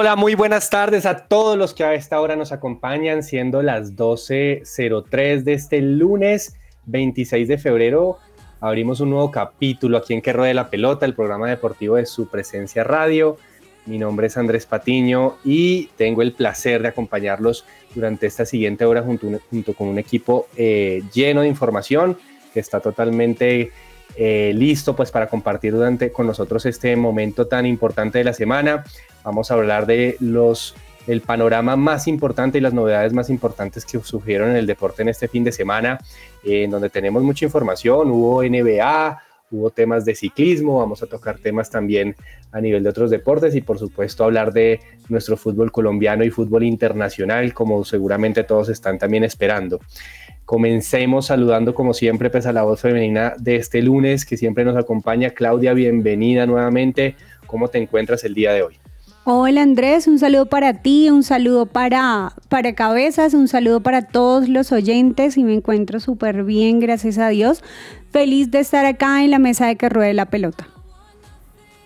Hola, muy buenas tardes a todos los que a esta hora nos acompañan, siendo las 12.03 de este lunes 26 de febrero. Abrimos un nuevo capítulo aquí en Que Ruede la Pelota, el programa deportivo de su presencia radio. Mi nombre es Andrés Patiño y tengo el placer de acompañarlos durante esta siguiente hora junto, junto con un equipo eh, lleno de información que está totalmente eh, listo pues para compartir durante con nosotros este momento tan importante de la semana. Vamos a hablar de los el panorama más importante y las novedades más importantes que surgieron en el deporte en este fin de semana, eh, en donde tenemos mucha información. Hubo NBA, hubo temas de ciclismo, vamos a tocar temas también a nivel de otros deportes y por supuesto hablar de nuestro fútbol colombiano y fútbol internacional, como seguramente todos están también esperando. Comencemos saludando como siempre pues a la voz femenina de este lunes que siempre nos acompaña. Claudia, bienvenida nuevamente. ¿Cómo te encuentras el día de hoy? Hola Andrés, un saludo para ti, un saludo para, para Cabezas, un saludo para todos los oyentes y me encuentro súper bien, gracias a Dios. Feliz de estar acá en la mesa de que ruede la pelota.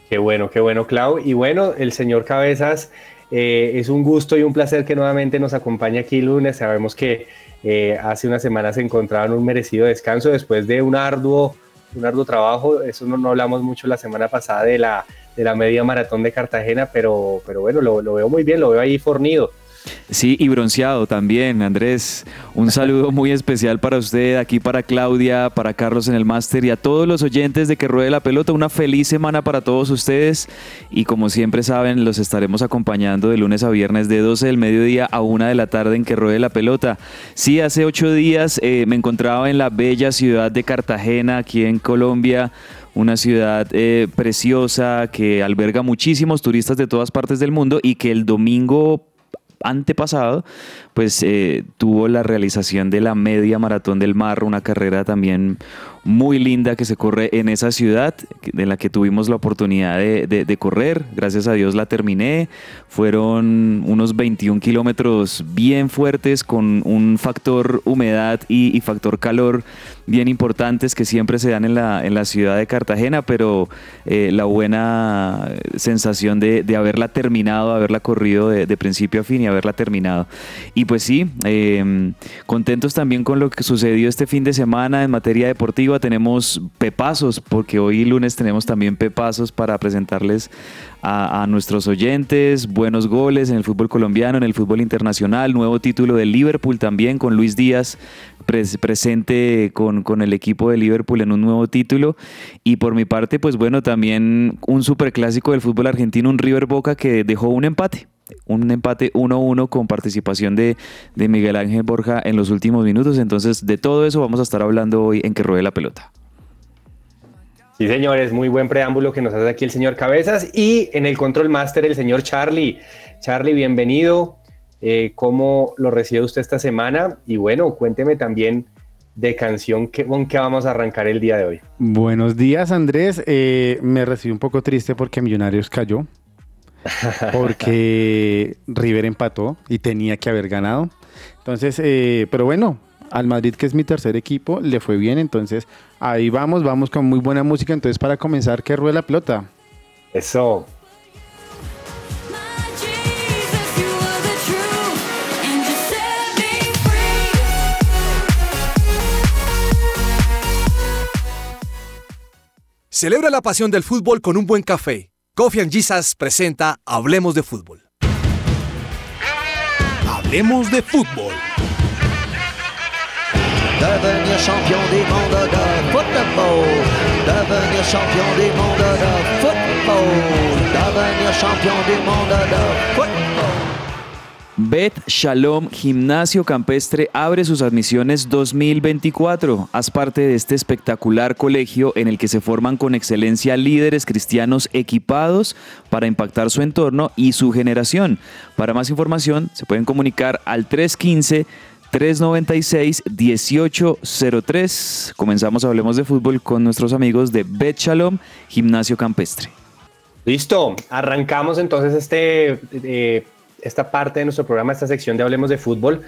Qué bueno, qué bueno, Clau. Y bueno, el señor Cabezas, eh, es un gusto y un placer que nuevamente nos acompañe aquí lunes. Sabemos que eh, hace unas semanas se encontraba en un merecido descanso después de un arduo, un arduo trabajo. Eso no, no hablamos mucho la semana pasada de la, de la media maratón de Cartagena, pero, pero bueno, lo, lo veo muy bien, lo veo ahí fornido. Sí, y bronceado también, Andrés. Un saludo muy especial para usted, aquí para Claudia, para Carlos en el máster y a todos los oyentes de Que Ruede la Pelota. Una feliz semana para todos ustedes y como siempre saben, los estaremos acompañando de lunes a viernes de 12 del mediodía a 1 de la tarde en Que Ruede la Pelota. Sí, hace ocho días eh, me encontraba en la bella ciudad de Cartagena, aquí en Colombia una ciudad eh, preciosa que alberga muchísimos turistas de todas partes del mundo y que el domingo antepasado, pues eh, tuvo la realización de la media maratón del mar, una carrera también muy linda que se corre en esa ciudad, en la que tuvimos la oportunidad de, correr. Gracias a Dios la terminé. Fueron unos 21 kilómetros bien fuertes con un factor humedad y, factor calor bien importantes que siempre se dan en la, en la ciudad de Cartagena, pero eh, la buena sensación de, haberla terminado, haberla corrido de, principio a fin y haberla terminado. Pues sí, eh, contentos también con lo que sucedió este fin de semana en materia deportiva. Tenemos pepazos, porque hoy lunes tenemos también pepazos para presentarles a, nuestros oyentes, buenos goles en el fútbol colombiano, en el fútbol internacional, nuevo título del Liverpool también con Luis Díaz pres- presente con, con el equipo de Liverpool en un nuevo título. Y por mi parte, pues bueno, también un superclásico del fútbol argentino, un River Boca que dejó un empate. Un empate 1-1 con participación de, de Miguel Ángel Borja en los últimos minutos. Entonces, de todo eso vamos a estar hablando hoy en Que Ruede la Pelota. Sí, señores, muy buen preámbulo que nos hace aquí el señor Cabezas y en el control máster el señor Charlie. Charlie, bienvenido. Eh, ¿Cómo lo recibe usted esta semana? Y bueno, cuénteme también de canción que, con que vamos a arrancar el día de hoy. Buenos días, Andrés. Eh, me recibí un poco triste porque Millonarios cayó. Porque River empató y tenía que haber ganado. Entonces, eh, pero bueno, al Madrid, que es mi tercer equipo, le fue bien. Entonces, ahí vamos, vamos con muy buena música. Entonces, para comenzar, que ruede la pelota. Eso. Celebra la pasión del fútbol con un buen café. Coffee and Jesus presenta Hablemos de Fútbol. Hablemos de Fútbol. Devenir champion du monde de football. Devenir champion du monde de football. Devenir champion du monde de football. Bet Shalom Gimnasio Campestre abre sus admisiones 2024. Haz parte de este espectacular colegio en el que se forman con excelencia líderes cristianos equipados para impactar su entorno y su generación. Para más información se pueden comunicar al 315 396-1803. Comenzamos Hablemos de Fútbol con nuestros amigos de Bet Shalom Gimnasio Campestre. Listo, arrancamos entonces este, eh, esta parte de nuestro programa, esta sección de Hablemos de Fútbol,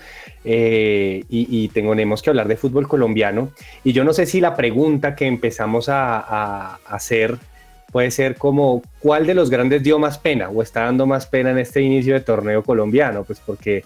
eh, y, tenemos que hablar de fútbol colombiano. Y yo no sé si la pregunta que empezamos a, a, hacer puede ser como, ¿cuál de los grandes dio más pena o está dando más pena en este inicio de torneo colombiano? Pues porque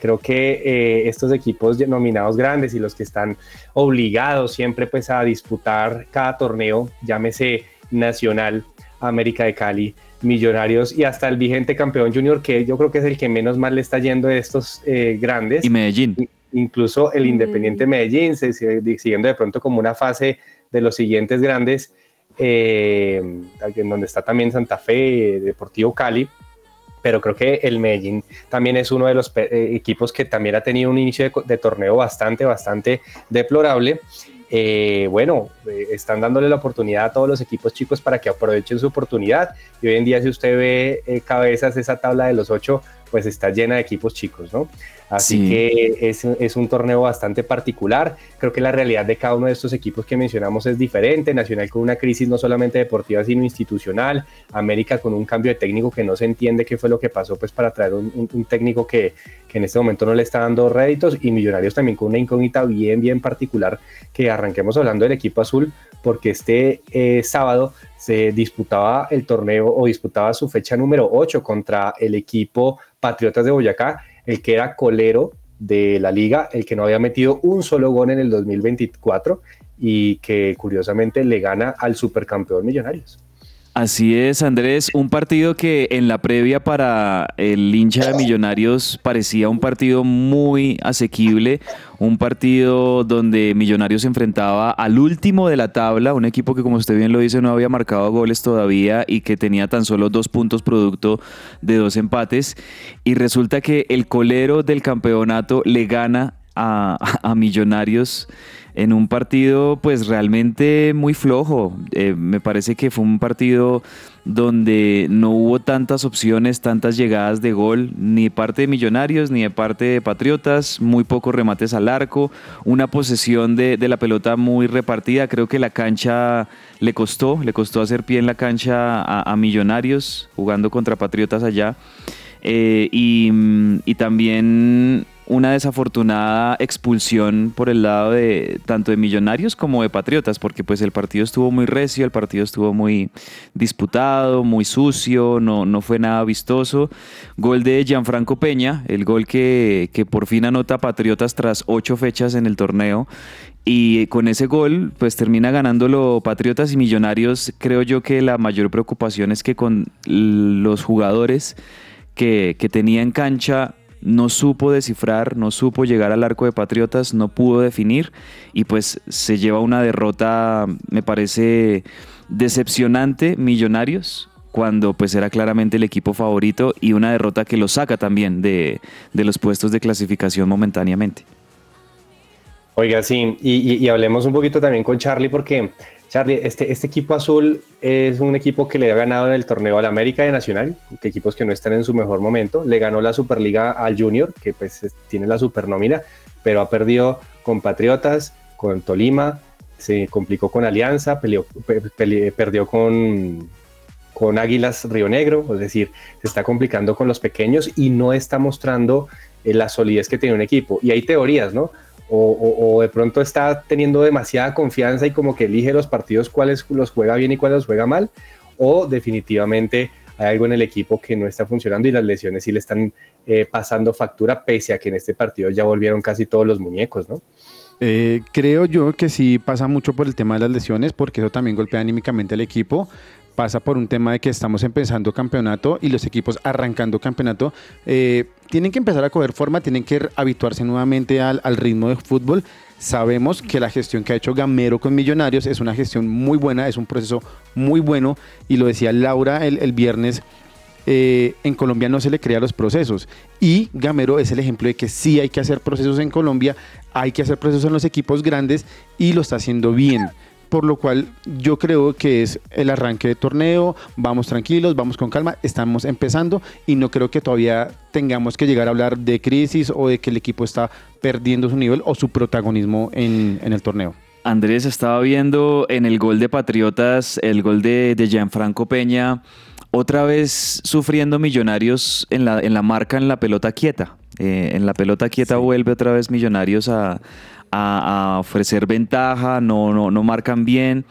creo que eh, estos equipos nominados grandes y los que están obligados siempre pues a disputar cada torneo, llámese nacional, América de Cali, Millonarios y hasta el vigente campeón junior, que yo creo que es el que menos mal le está yendo de estos eh, grandes. Y Medellín. Incluso el Independiente Medellín, se, siguiendo de pronto como una fase de los siguientes grandes, eh, en donde está también Santa Fe, Deportivo Cali. Pero creo que el Medellín también es uno de los eh, equipos que también ha tenido un inicio de, de torneo bastante, bastante deplorable eh, bueno, eh, están dándole la oportunidad a todos los equipos chicos para que aprovechen su oportunidad. Y hoy en día, si usted ve eh, cabezas, esa tabla de los ocho, pues está llena de equipos chicos, ¿no? Así que es, es, un torneo bastante particular. Creo que la realidad de cada uno de estos equipos que mencionamos es diferente. Nacional con una crisis no solamente deportiva, sino institucional. América con un cambio de técnico que no se entiende qué fue lo que pasó, pues para traer un, un, un técnico que, que, en este momento no le está dando réditos. Y Millonarios también con una incógnita bien, bien particular. Que arranquemos hablando del equipo azul, porque este eh, sábado se disputaba el torneo o disputaba su fecha número 8 contra el equipo Patriotas de Boyacá el que era colero de la liga, el que no había metido un solo gol en el 2024 y que curiosamente le gana al supercampeón Millonarios. Así es, Andrés, un partido que en la previa para el hincha de Millonarios parecía un partido muy asequible, un partido donde Millonarios se enfrentaba al último de la tabla, un equipo que como usted bien lo dice no había marcado goles todavía y que tenía tan solo dos puntos producto de dos empates. Y resulta que el colero del campeonato le gana a, a Millonarios en un partido pues realmente muy flojo. Eh, me parece que fue un partido donde no hubo tantas opciones, tantas llegadas de gol, ni de parte de Millonarios, ni de parte de Patriotas, muy pocos remates al arco, una posesión de, la pelota muy repartida. Creo que la cancha le costó, le costó hacer pie en la cancha a, Millonarios, jugando contra Patriotas allá. Eh, y también una desafortunada expulsión por el lado de tanto de Millonarios como de Patriotas, porque pues el partido estuvo muy recio, el partido estuvo muy disputado, muy sucio, no, no fue nada vistoso. Gol de Gianfranco Peña, el gol que, que por fin anota Patriotas tras ocho fechas en el torneo. Y con ese gol, pues termina ganándolo Patriotas y Millonarios. Creo yo que la mayor preocupación es que con los jugadores que, que tenía en cancha no supo descifrar, no supo llegar al arco de Patriotas, no pudo definir y pues se lleva una derrota, me parece decepcionante, Millonarios, cuando pues era claramente el equipo favorito y una derrota que lo saca también de, de los puestos de clasificación momentáneamente. Oiga, sí, y, y, y, hablemos un poquito también con Charlie porque, Charlie, este, este equipo azul es un equipo que le ha ganado en el torneo al América de Nacional, equipos que no están en su mejor momento, le ganó la Superliga al Junior, que pues tiene la supernómina, pero ha perdido con Patriotas, con Tolima, se complicó con Alianza, perdió con, con Águilas Río Negro, es decir, se está complicando con los pequeños y no está mostrando eh, la solidez que tiene un equipo. Y hay teorías, ¿no? O, de pronto está teniendo demasiada confianza y como que elige los partidos cuáles los juega bien y cuáles los juega mal, o definitivamente hay algo en el equipo que no está funcionando y las lesiones sí le están eh, pasando factura, pese a que en este partido ya volvieron casi todos los muñecos, ¿no? Eh, creo yo que sí pasa mucho por el tema de las lesiones, porque eso también golpea anímicamente al equipo pasa por un tema de que estamos empezando campeonato y los equipos arrancando campeonato eh, tienen que empezar a coger forma, tienen que habituarse nuevamente al, al, ritmo de fútbol. Sabemos que la gestión que ha hecho Gamero con Millonarios es una gestión muy buena, es un proceso muy bueno y lo decía Laura el, el viernes. eh, en Colombia no se le crea los procesos. Y Gamero es el ejemplo de que sí hay que hacer procesos en Colombia, hay que hacer procesos en los equipos grandes y lo está haciendo bien. Por lo cual yo creo que es el arranque de torneo, vamos tranquilos, vamos con calma, estamos empezando y no creo que todavía tengamos que llegar a hablar de crisis o de que el equipo está perdiendo su nivel o su protagonismo en, en el torneo. Andrés estaba viendo en el gol de Patriotas, el gol de, de Gianfranco Peña, otra vez sufriendo Millonarios en la, en la marca en la pelota quieta. Eh, en la pelota quieta vuelve otra vez Millonarios a, a- ofrecer ventaja, no, no, no marcan bien.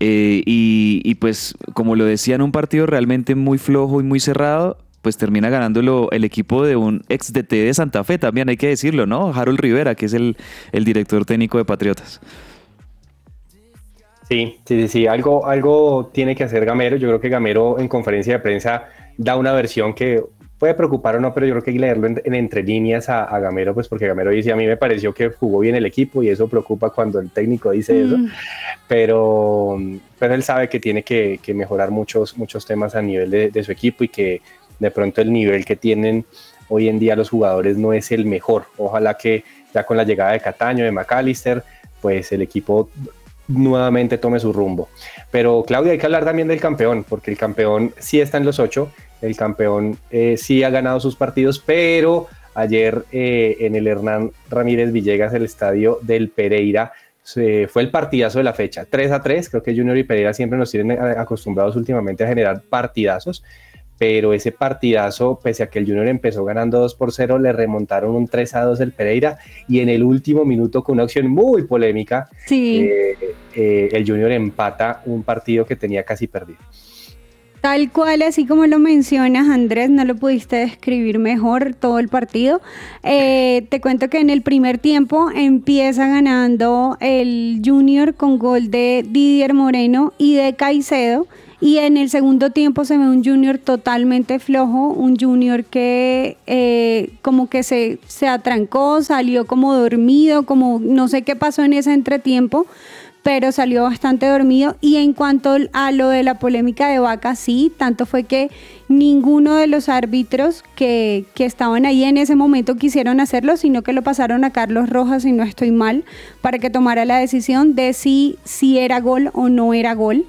eh, y, y pues, como lo decía en un partido realmente muy flojo y muy cerrado, pues termina ganándolo el equipo de un ex DT de Santa Fe, también hay que decirlo, ¿no? Harold Rivera, que es el, el director técnico de Patriotas. Sí, sí, sí, sí, algo, algo tiene que hacer Gamero. Yo creo que Gamero en conferencia de prensa da una versión que puede preocupar o no, pero yo creo que hay que leerlo en, en entre líneas a, a Gamero, pues porque Gamero dice, a mí me pareció que jugó bien el equipo y eso preocupa cuando el técnico dice eso, Mm. pero, pero él sabe que tiene que, que mejorar muchos, muchos temas a nivel de, de su equipo y que de pronto el nivel que tienen hoy en día los jugadores no es el mejor. Ojalá que ya con la llegada de Cataño, de McAllister, pues el equipo nuevamente tome su rumbo. Pero Claudia, hay que hablar también del campeón, porque el campeón sí está en los ocho, el campeón eh, sí ha ganado sus partidos, pero ayer eh, en el Hernán Ramírez Villegas, el estadio del Pereira, se- fue el partidazo de la fecha, 3 a 3, creo que Junior y Pereira siempre nos tienen a- acostumbrados últimamente a generar partidazos, pero ese partidazo, pese a que el Junior empezó ganando 2 por 0, le remontaron un 3 a 2 el Pereira y en el último minuto con una acción muy polémica, Sí. eh, eh, el Junior empata un partido que tenía casi perdido. Tal cual, así como lo mencionas, Andrés, no lo pudiste describir mejor todo el partido. Eh, te cuento que en el primer tiempo empieza ganando el Junior con gol de Didier Moreno y de Caicedo. Y en el segundo tiempo se ve un Junior totalmente flojo, un Junior que eh, como que se, se atrancó, salió como dormido, como no sé qué pasó en ese entretiempo pero salió bastante dormido. Y en cuanto a lo de la polémica de Vaca, sí, tanto fue que ninguno de los árbitros que, que estaban ahí en ese momento quisieron hacerlo, sino que lo pasaron a Carlos Rojas, si no estoy mal, para que tomara la decisión de si, si era gol o no era gol.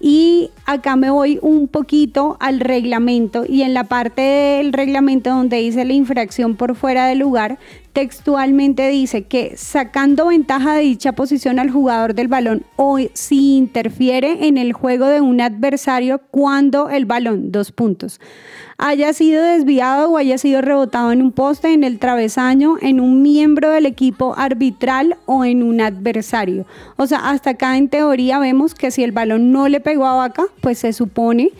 Y acá me voy un poquito al reglamento y en la parte del reglamento donde dice la infracción por fuera de lugar, textualmente dice que sacando ventaja de dicha posición al jugador del balón o si interfiere en el juego de un adversario cuando el balón, dos puntos, haya sido desviado o haya sido rebotado en un poste, en el travesaño, en un miembro del equipo arbitral o en un adversario. O sea, hasta acá en teoría vemos que si el balón no le pegó a Vaca, pues se supone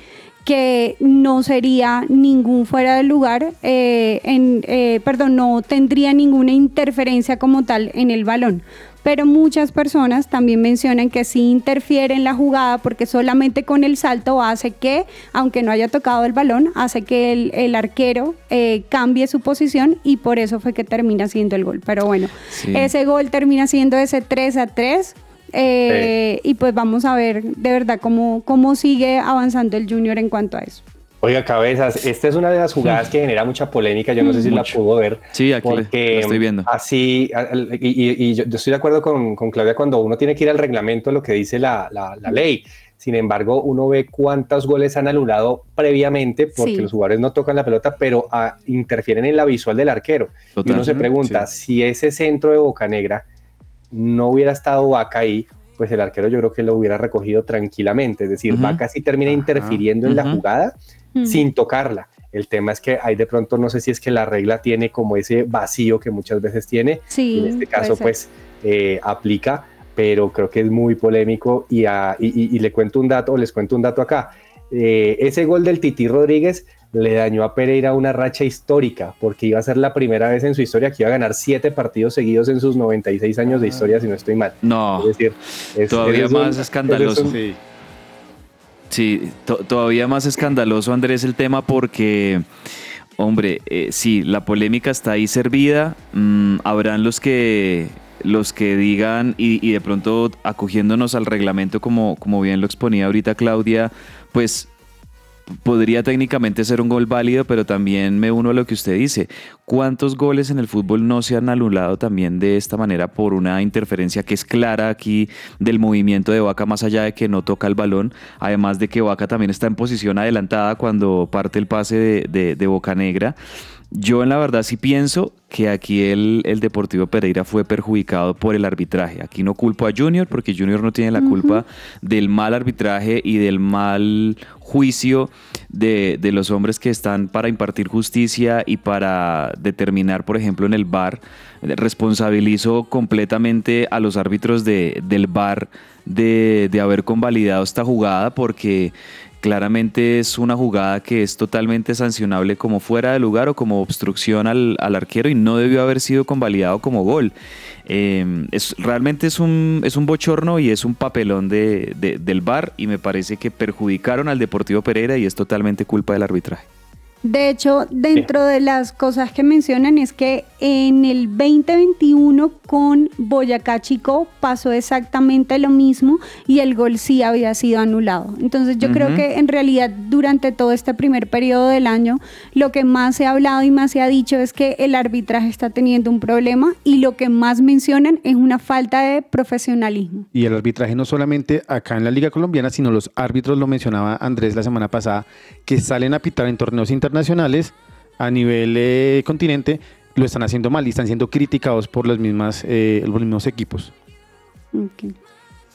que no sería ningún fuera de lugar, eh, en, eh, perdón, no tendría ninguna interferencia como tal en el balón. Pero muchas personas también mencionan que sí interfiere en la jugada porque solamente con el salto hace que, aunque no haya tocado el balón, hace que el, el arquero eh, cambie su posición y por eso fue que termina siendo el gol. Pero bueno, Sí. ese gol termina siendo ese 3 a 3. Eh, Y pues vamos a ver de verdad cómo, cómo sigue avanzando el Junior en cuanto a eso. Oiga, cabezas, esta es una de las jugadas que genera mucha polémica. Yo no sé si la pudo ver. Sí, aquí la- porque la estoy viendo. Así, y, y- y yo, estoy de acuerdo con, con Claudia cuando uno tiene que ir al reglamento, lo que dice la, la- la ley. Sin embargo, uno ve cuántos goles han anulado previamente porque Sí. los jugadores no tocan la pelota, pero ah, interfieren en la visual del arquero. Y uno se pregunta si ese centro de Boca Negra no hubiera estado Vaca ahí, pues el arquero yo creo que lo hubiera recogido tranquilamente. Es decir, Ujú. Vaca sí termina interfiriendo en la jugada sin tocarla. El tema es que hay de pronto, no sé si es que la regla tiene como ese vacío que muchas veces tiene, Sí, y en este caso pues eh, aplica, pero creo que es muy polémico y, a- y- y- y le cuento un dato, o les cuento un dato acá. Eh, ese gol del Titi Rodríguez le dañó a Pereira una racha histórica, porque iba a ser la primera vez en su historia que iba a ganar siete partidos seguidos en sus 96 años de historia, si no estoy mal. No, Es decir, es- Todavía es un- más escandaloso. un- Sí. Sí, to- todavía más escandaloso, Andrés, el tema porque, hombre, eh, sí, la polémica está ahí servida. Mm, habrán los que los que digan y, y de pronto acogiéndonos al reglamento como, como bien lo exponía ahorita Claudia, pues podría técnicamente ser un gol válido, pero también me uno a lo que usted dice. ¿Cuántos goles en el fútbol no se han anulado también de esta manera por una interferencia que es clara aquí del movimiento de Vaca, más allá de que no toca el balón? Además de que Vaca también está en posición adelantada cuando parte el pase de, de, de Boca Negra. Yo en la verdad sí pienso que aquí el, el, Deportivo Pereira fue perjudicado por el arbitraje. Aquí no culpo a Junior porque Junior no tiene la culpa del mal arbitraje y del mal juicio de, de, los hombres que están para impartir justicia y para determinar, por ejemplo, en el VAR. Responsabilizo completamente a los árbitros de, del VAR de, de haber convalidado esta jugada porque claramente es una jugada que es totalmente sancionable como fuera de lugar o como obstrucción al, al arquero y no debió haber sido convalidado como gol. Eh, es, realmente es un, es un bochorno y es un papelón de, de, del VAR y me parece que perjudicaron al Deportivo Pereira y es totalmente culpa del arbitraje. De hecho, dentro de las cosas que mencionan es que en el 2021 con Boyacá Chico pasó exactamente lo mismo y el gol sí había sido anulado. Entonces yo uh -huh. creo que en realidad durante todo este primer periodo del año lo que más se ha hablado y más se ha dicho es que el arbitraje está teniendo un problema y lo que más mencionan es una falta de profesionalismo. Y el arbitraje no solamente acá en la Liga Colombiana, sino los árbitros, lo mencionaba Andrés la semana pasada, que salen a pitar en torneos internacionales internacionales a nivel eh, continente lo están haciendo mal y están siendo criticados por las mismas, eh, los mismos equipos. Okay.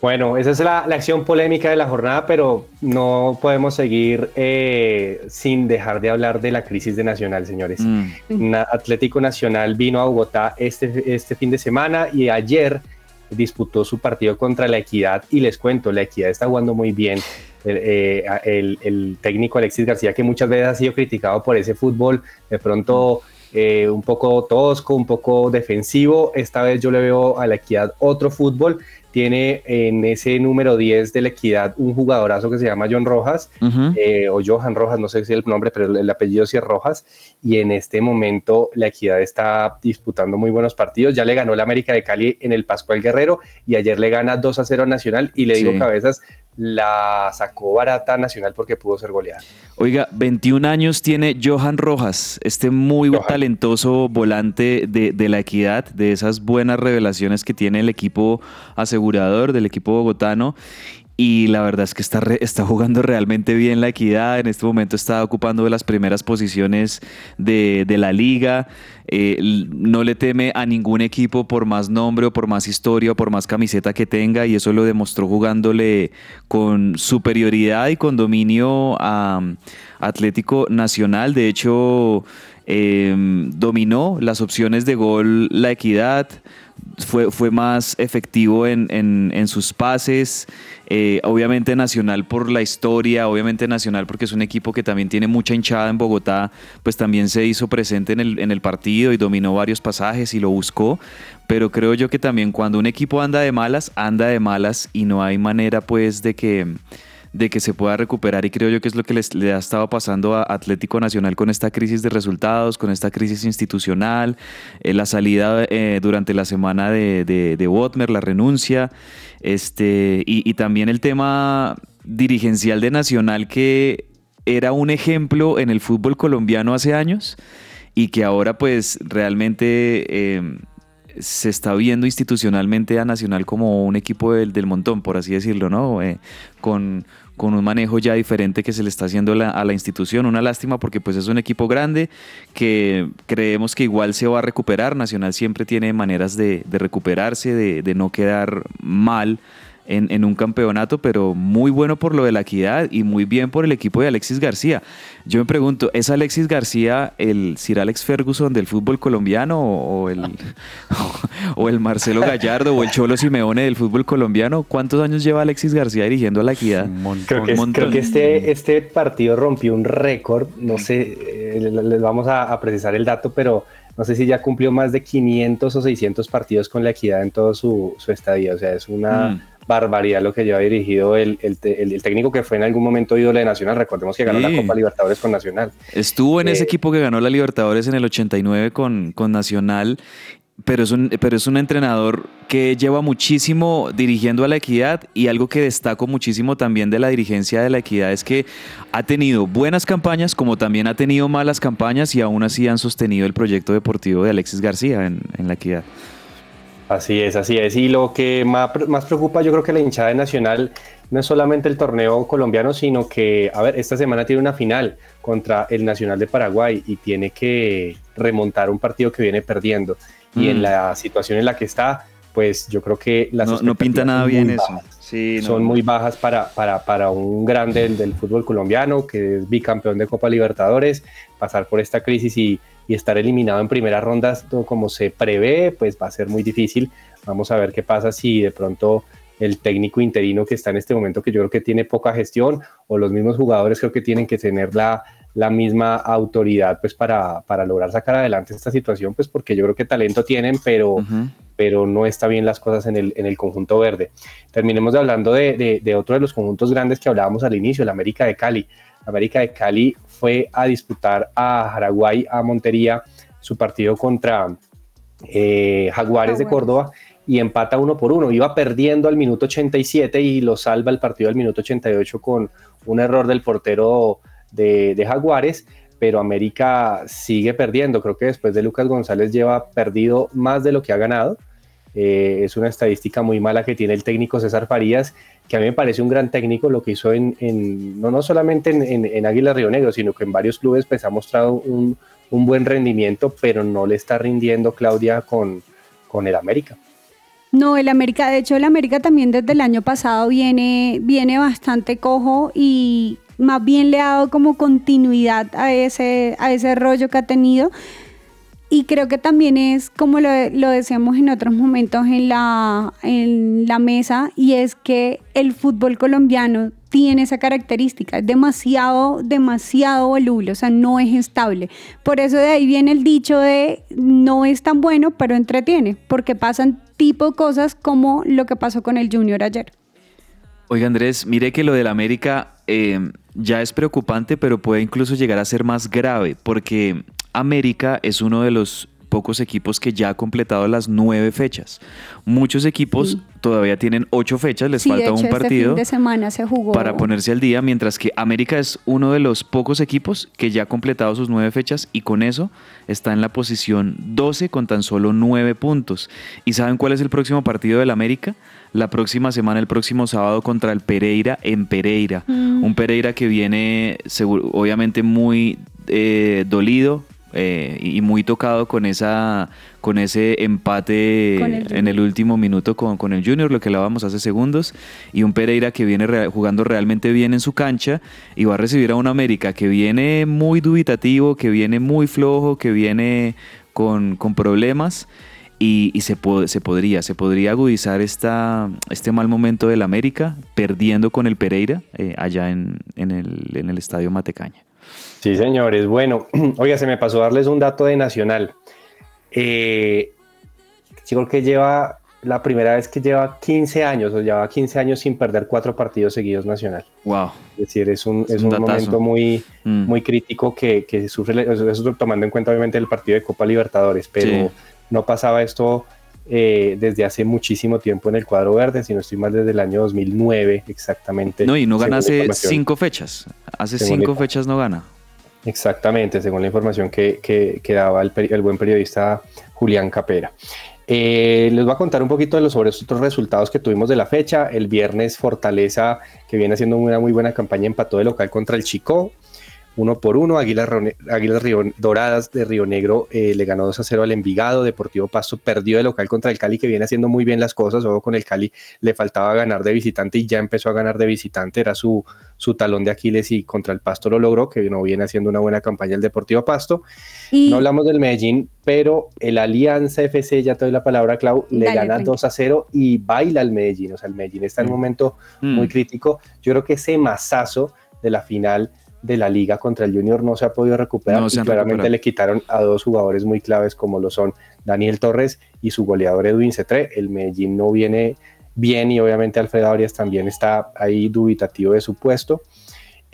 Bueno, esa es la, la, acción polémica de la jornada, pero no podemos seguir eh, sin dejar de hablar de la crisis de Nacional, señores. Mm. Atlético Nacional vino a Bogotá este, este fin de semana y ayer disputó su partido contra la Equidad y les cuento, la Equidad está jugando muy bien. El, eh, el, el, técnico Alexis García, que muchas veces ha sido criticado por ese fútbol, de pronto eh, un poco tosco, un poco defensivo. Esta vez yo le veo a la equidad otro fútbol. Tiene en ese número 10 de la equidad un jugadorazo que se llama John Rojas, uh -huh. eh, o Johan Rojas, no sé si es el nombre, pero el apellido sí es Rojas. Y en este momento la equidad está disputando muy buenos partidos. Ya le ganó la América de Cali en el Pascual Guerrero y ayer le gana 2 a 0 a Nacional. Y le digo cabezas, la sacó barata Nacional porque pudo ser goleada. Oiga, 21 años tiene Johan Rojas, este muy Johan. talentoso volante de, de, la equidad, de esas buenas revelaciones que tiene el equipo asegurador del equipo bogotano. Y la verdad es que está, re, está jugando realmente bien la equidad. En este momento está ocupando las primeras posiciones de, de la liga. Eh, no le teme a ningún equipo por más nombre o por más historia o por más camiseta que tenga. Y eso lo demostró jugándole con superioridad y con dominio a Atlético Nacional. De hecho, eh, dominó las opciones de gol la equidad. Fue, fue más efectivo en, en, sus pases. Eh, obviamente Nacional por la historia, obviamente Nacional porque es un equipo que también tiene mucha hinchada en Bogotá, pues también se hizo presente en el, en el partido y dominó varios pasajes y lo buscó, pero creo yo que también cuando un equipo anda de malas, anda de malas y no hay manera pues de que de que se pueda recuperar y creo yo que es lo que les, le ha estado pasando a Atlético Nacional con esta crisis de resultados, con esta crisis institucional, eh, la salida eh, durante la semana de, de, Botmer, la renuncia, este, y, también el tema dirigencial de Nacional que era un ejemplo en el fútbol colombiano hace años y que ahora pues realmente... Eh, se está viendo institucionalmente a Nacional como un equipo del, del montón, por así decirlo, ¿no? Eh, con, con, un manejo ya diferente que se le está haciendo la, a la institución. Una lástima porque pues es un equipo grande que creemos que igual se va a recuperar. Nacional siempre tiene maneras de, recuperarse, de no quedar mal en, en, un campeonato, pero muy bueno por lo de la equidad y muy bien por el equipo de Alexis García. Yo me pregunto, ¿es Alexis García el Sir Alex Ferguson del fútbol colombiano o, o el, o el Marcelo Gallardo o el Cholo Simeone del fútbol colombiano? ¿Cuántos años lleva Alexis García dirigiendo a la equidad? Creo que, creo que este, este partido rompió un récord, no sé, eh, les vamos a, a precisar el dato, pero no sé si ya cumplió más de 500 o 600 partidos con la equidad en todo su, su estadía, o sea, es una... Mm barbaridad lo que lleva dirigido el, el, el, el, técnico que fue en algún momento ídolo de Nacional. Recordemos que ganó sí. la Copa Libertadores con Nacional. Estuvo en eh, ese equipo que ganó la Libertadores en el 89 con, con Nacional pero es, un, pero es un entrenador que lleva muchísimo dirigiendo a la equidad y algo que destaco muchísimo también de la dirigencia de la equidad es que ha tenido buenas campañas como también ha tenido malas campañas y aún así han sostenido el proyecto deportivo de Alexis García en, en la equidad. Así es, así es. Y lo que más, más preocupa yo creo que la hinchada de Nacional no es solamente el torneo colombiano, sino que, a ver, esta semana tiene una final contra el Nacional de Paraguay y tiene que remontar un partido que viene perdiendo. Y en Mm. la situación en la que está, pues yo creo que las No, no pinta nada bien eso. Sí, no. Son muy bajas para, para, para un grande del, del fútbol colombiano, que es bicampeón de Copa Libertadores, pasar por esta crisis y, y estar eliminado en primeras rondas todo como se prevé, pues va a ser muy difícil. Vamos a ver qué pasa si de pronto el técnico interino que está en este momento, que yo creo que tiene poca gestión, o los mismos jugadores creo que tienen que tener la, la misma autoridad pues para, para lograr sacar adelante esta situación, pues porque yo creo que talento tienen, pero, pero no está bien las cosas en el, en el conjunto verde. Terminemos de hablando de, de- de otro de los conjuntos grandes que hablábamos al inicio, el América de Cali. América de Cali fue a disputar a Paraguay, a Montería, su partido contra eh, Jaguares de. Córdoba y empata uno por uno. Iba perdiendo al minuto 87 y lo salva el partido al minuto 88 con un error del portero de, de Jaguares, pero América sigue perdiendo. Creo que después de Lucas González lleva perdido más de lo que ha ganado. Eh, es una estadística muy mala que tiene el técnico César Farías, que a mí me parece un gran técnico lo que hizo en, no, no solamente en, en, en Águila Río Negro, sino que en varios clubes pues ha mostrado un, un buen rendimiento, pero no le está rindiendo Claudia con, con el América. No, el América, de hecho el América también desde el año pasado viene, viene bastante cojo y más bien le ha dado como continuidad a ese, a ese rollo que ha tenido. Y creo que también es, como lo, lo decíamos en otros momentos en la, en la mesa, y es que el fútbol colombiano tiene esa característica, es demasiado, demasiado voluble, o sea, no es estable. Por eso de ahí viene el dicho de no es tan bueno, pero entretiene, porque pasan tipo cosas como lo que pasó con el Junior ayer. Oiga Andrés, mire que lo del América eh, ya es preocupante, pero puede incluso llegar a ser más grave, porque América es uno de los pocos equipos que ya ha completado las nueve fechas. Muchos equipos Sí. todavía tienen ocho fechas, les Sí, de falta hecho, un este partido fin de semana se jugó. para ponerse al día, mientras que América es uno de los pocos equipos que ya ha completado sus nueve fechas y con eso está en la posición 12 con tan solo nueve puntos. ¿Y saben cuál es el próximo partido del América? La próxima semana, el próximo sábado contra el Pereira en Pereira. Mm. Un Pereira que viene seguro- obviamente muy eh, dolido. Eh, y muy tocado con esa con ese empate el en el último minuto con, con el Junior, lo que hablábamos hace segundos, y un Pereira que viene real- jugando realmente bien en su cancha y va a recibir a un América que viene muy dubitativo, que viene muy flojo, que viene con, con problemas. Y, y se, po- se podría, se podría agudizar esta, este mal momento del América perdiendo con el Pereira eh, allá en, en el, en el Estadio Matecaña. Sí, señores. Bueno, oiga, se me pasó darles un dato de Nacional. Eh, yo creo que lleva la primera vez que lleva 15 años, o lleva 15 años sin perder cuatro partidos seguidos Nacional. Wow. Es decir, es un, Es un momento muy, Mm. muy crítico que, que sufre, eso eso tomando en cuenta obviamente el partido de Copa Libertadores, pero Sí. no pasaba esto eh, desde hace muchísimo tiempo en el cuadro verde, si no estoy mal desde el año 2009 exactamente. No, y no gana hace cinco fechas. Hace Según cinco la- fechas no gana. Exactamente, según la información que, que- que daba el buen periodista Julián Capera. Eh, les voy a contar un poquito de los sobre otros resultados que tuvimos de la fecha. El viernes Fortaleza, que viene haciendo una muy buena campaña, empató de local contra el Chico, uno por uno. Águilas, Río- Doradas de Río Negro eh, le ganó 2 a 0 al Envigado. Deportivo Pasto perdió de local contra el Cali, que viene haciendo muy bien las cosas. Luego con el Cali le faltaba ganar de visitante y ya empezó a ganar de visitante. Era su, su talón de Aquiles y contra el Pasto lo logró, que no viene haciendo una buena campaña el Deportivo Pasto. Y No hablamos del Medellín, pero el Alianza FC, ya te doy la palabra, Clau, le Dale, gana tranqui. 2 a 0 y baila al Medellín. O sea, el Medellín está en un Mm. momento Mm. muy crítico. Yo creo que ese masazo de la final de la liga contra el Junior no se ha podido recuperar No y claramente recuperado. le quitaron a dos jugadores muy claves como lo son Daniel Torres y su goleador Edwin Cetré. El Medellín no viene bien y obviamente Alfredo Arias también está ahí dubitativo de su puesto.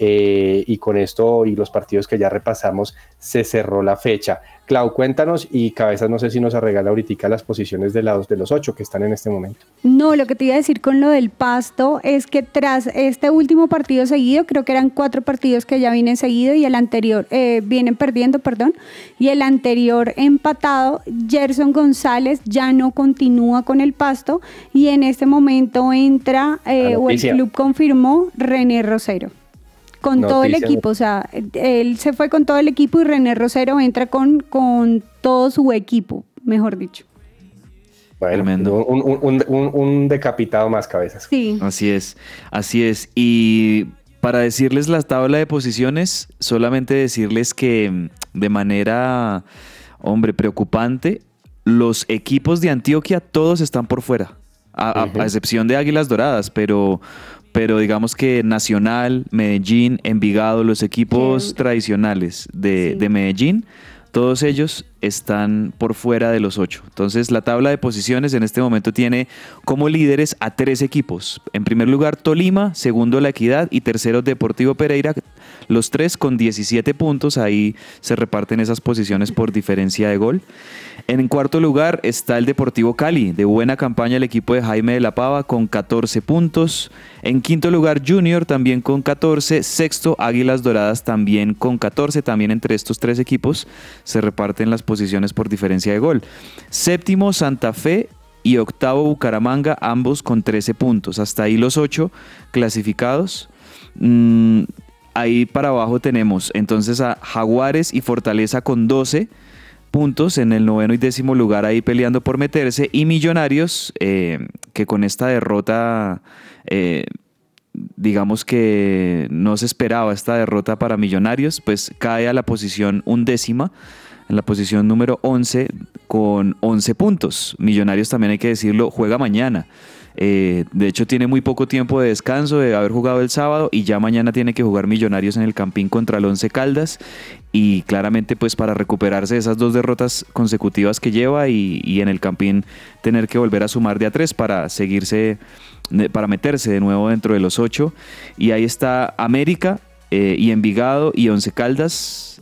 Eh, y con esto y los partidos que ya repasamos se cerró la fecha. Clau, cuéntanos y Cabezas no sé si nos arregala ahorita las posiciones de los, de los ocho que están en este momento. No, lo que te iba a decir con lo del pasto es que tras este último partido seguido, creo que eran cuatro partidos que ya vienen seguido y el anterior, eh, vienen perdiendo, perdón, y el anterior empatado, Gerson González ya no continúa con el pasto y en este momento entra, eh, o el club confirmó, René Rosero. Con todo el equipo, o sea, él se fue con todo el equipo y René Rosero entra con, con todo su equipo, mejor dicho. Bueno, Tremendo. Un, un- un- un- decapitado más cabezas. Sí. Así es, así es. Y para decirles la tabla de posiciones, solamente decirles que mm, de manera, hombre, preocupante, los equipos de Antioquia todos están por fuera, a, a- Ujú. a excepción de Águilas Doradas, pero, pero digamos que Nacional, Medellín, Envigado, los equipos tradicionales de, Sí. de Medellín, todos ellos están por fuera de los ocho. Entonces la tabla de posiciones en este momento tiene como líderes a tres equipos. En primer lugar Tolima, segundo La Equidad y tercero Deportivo Pereira. Los tres con 17 puntos, ahí se reparten esas posiciones por diferencia de gol. En cuarto lugar está el Deportivo Cali, de buena campaña el equipo de Jaime de la Pava con 14 puntos. En quinto lugar Junior también con 14. Sexto Águilas Doradas también con 14. También entre estos tres equipos se reparten las posiciones por diferencia de gol. Séptimo Santa Fe y octavo Bucaramanga, ambos con 13 puntos. Hasta ahí los ocho clasificados. Mm, ahí para abajo tenemos entonces a Jaguares y Fortaleza con 12 puntos en el noveno y décimo lugar ahí peleando por meterse. Y Millonarios eh, que con esta derrota eh, digamos que no se esperaba esta derrota para Millonarios pues cae a la posición undécima en la posición número 11 con 11 puntos. Millonarios también hay que decirlo juega mañana eh, de hecho, tiene muy poco tiempo de descanso de haber jugado el sábado y ya mañana tiene que jugar Millonarios en el Campín contra el Once Caldas. Y claramente, pues para recuperarse de esas dos derrotas consecutivas que lleva y, en el Campín tener que volver a sumar de a tres para seguirse, para meterse de nuevo dentro de los ocho. Y ahí está América eh, y Envigado y Once Caldas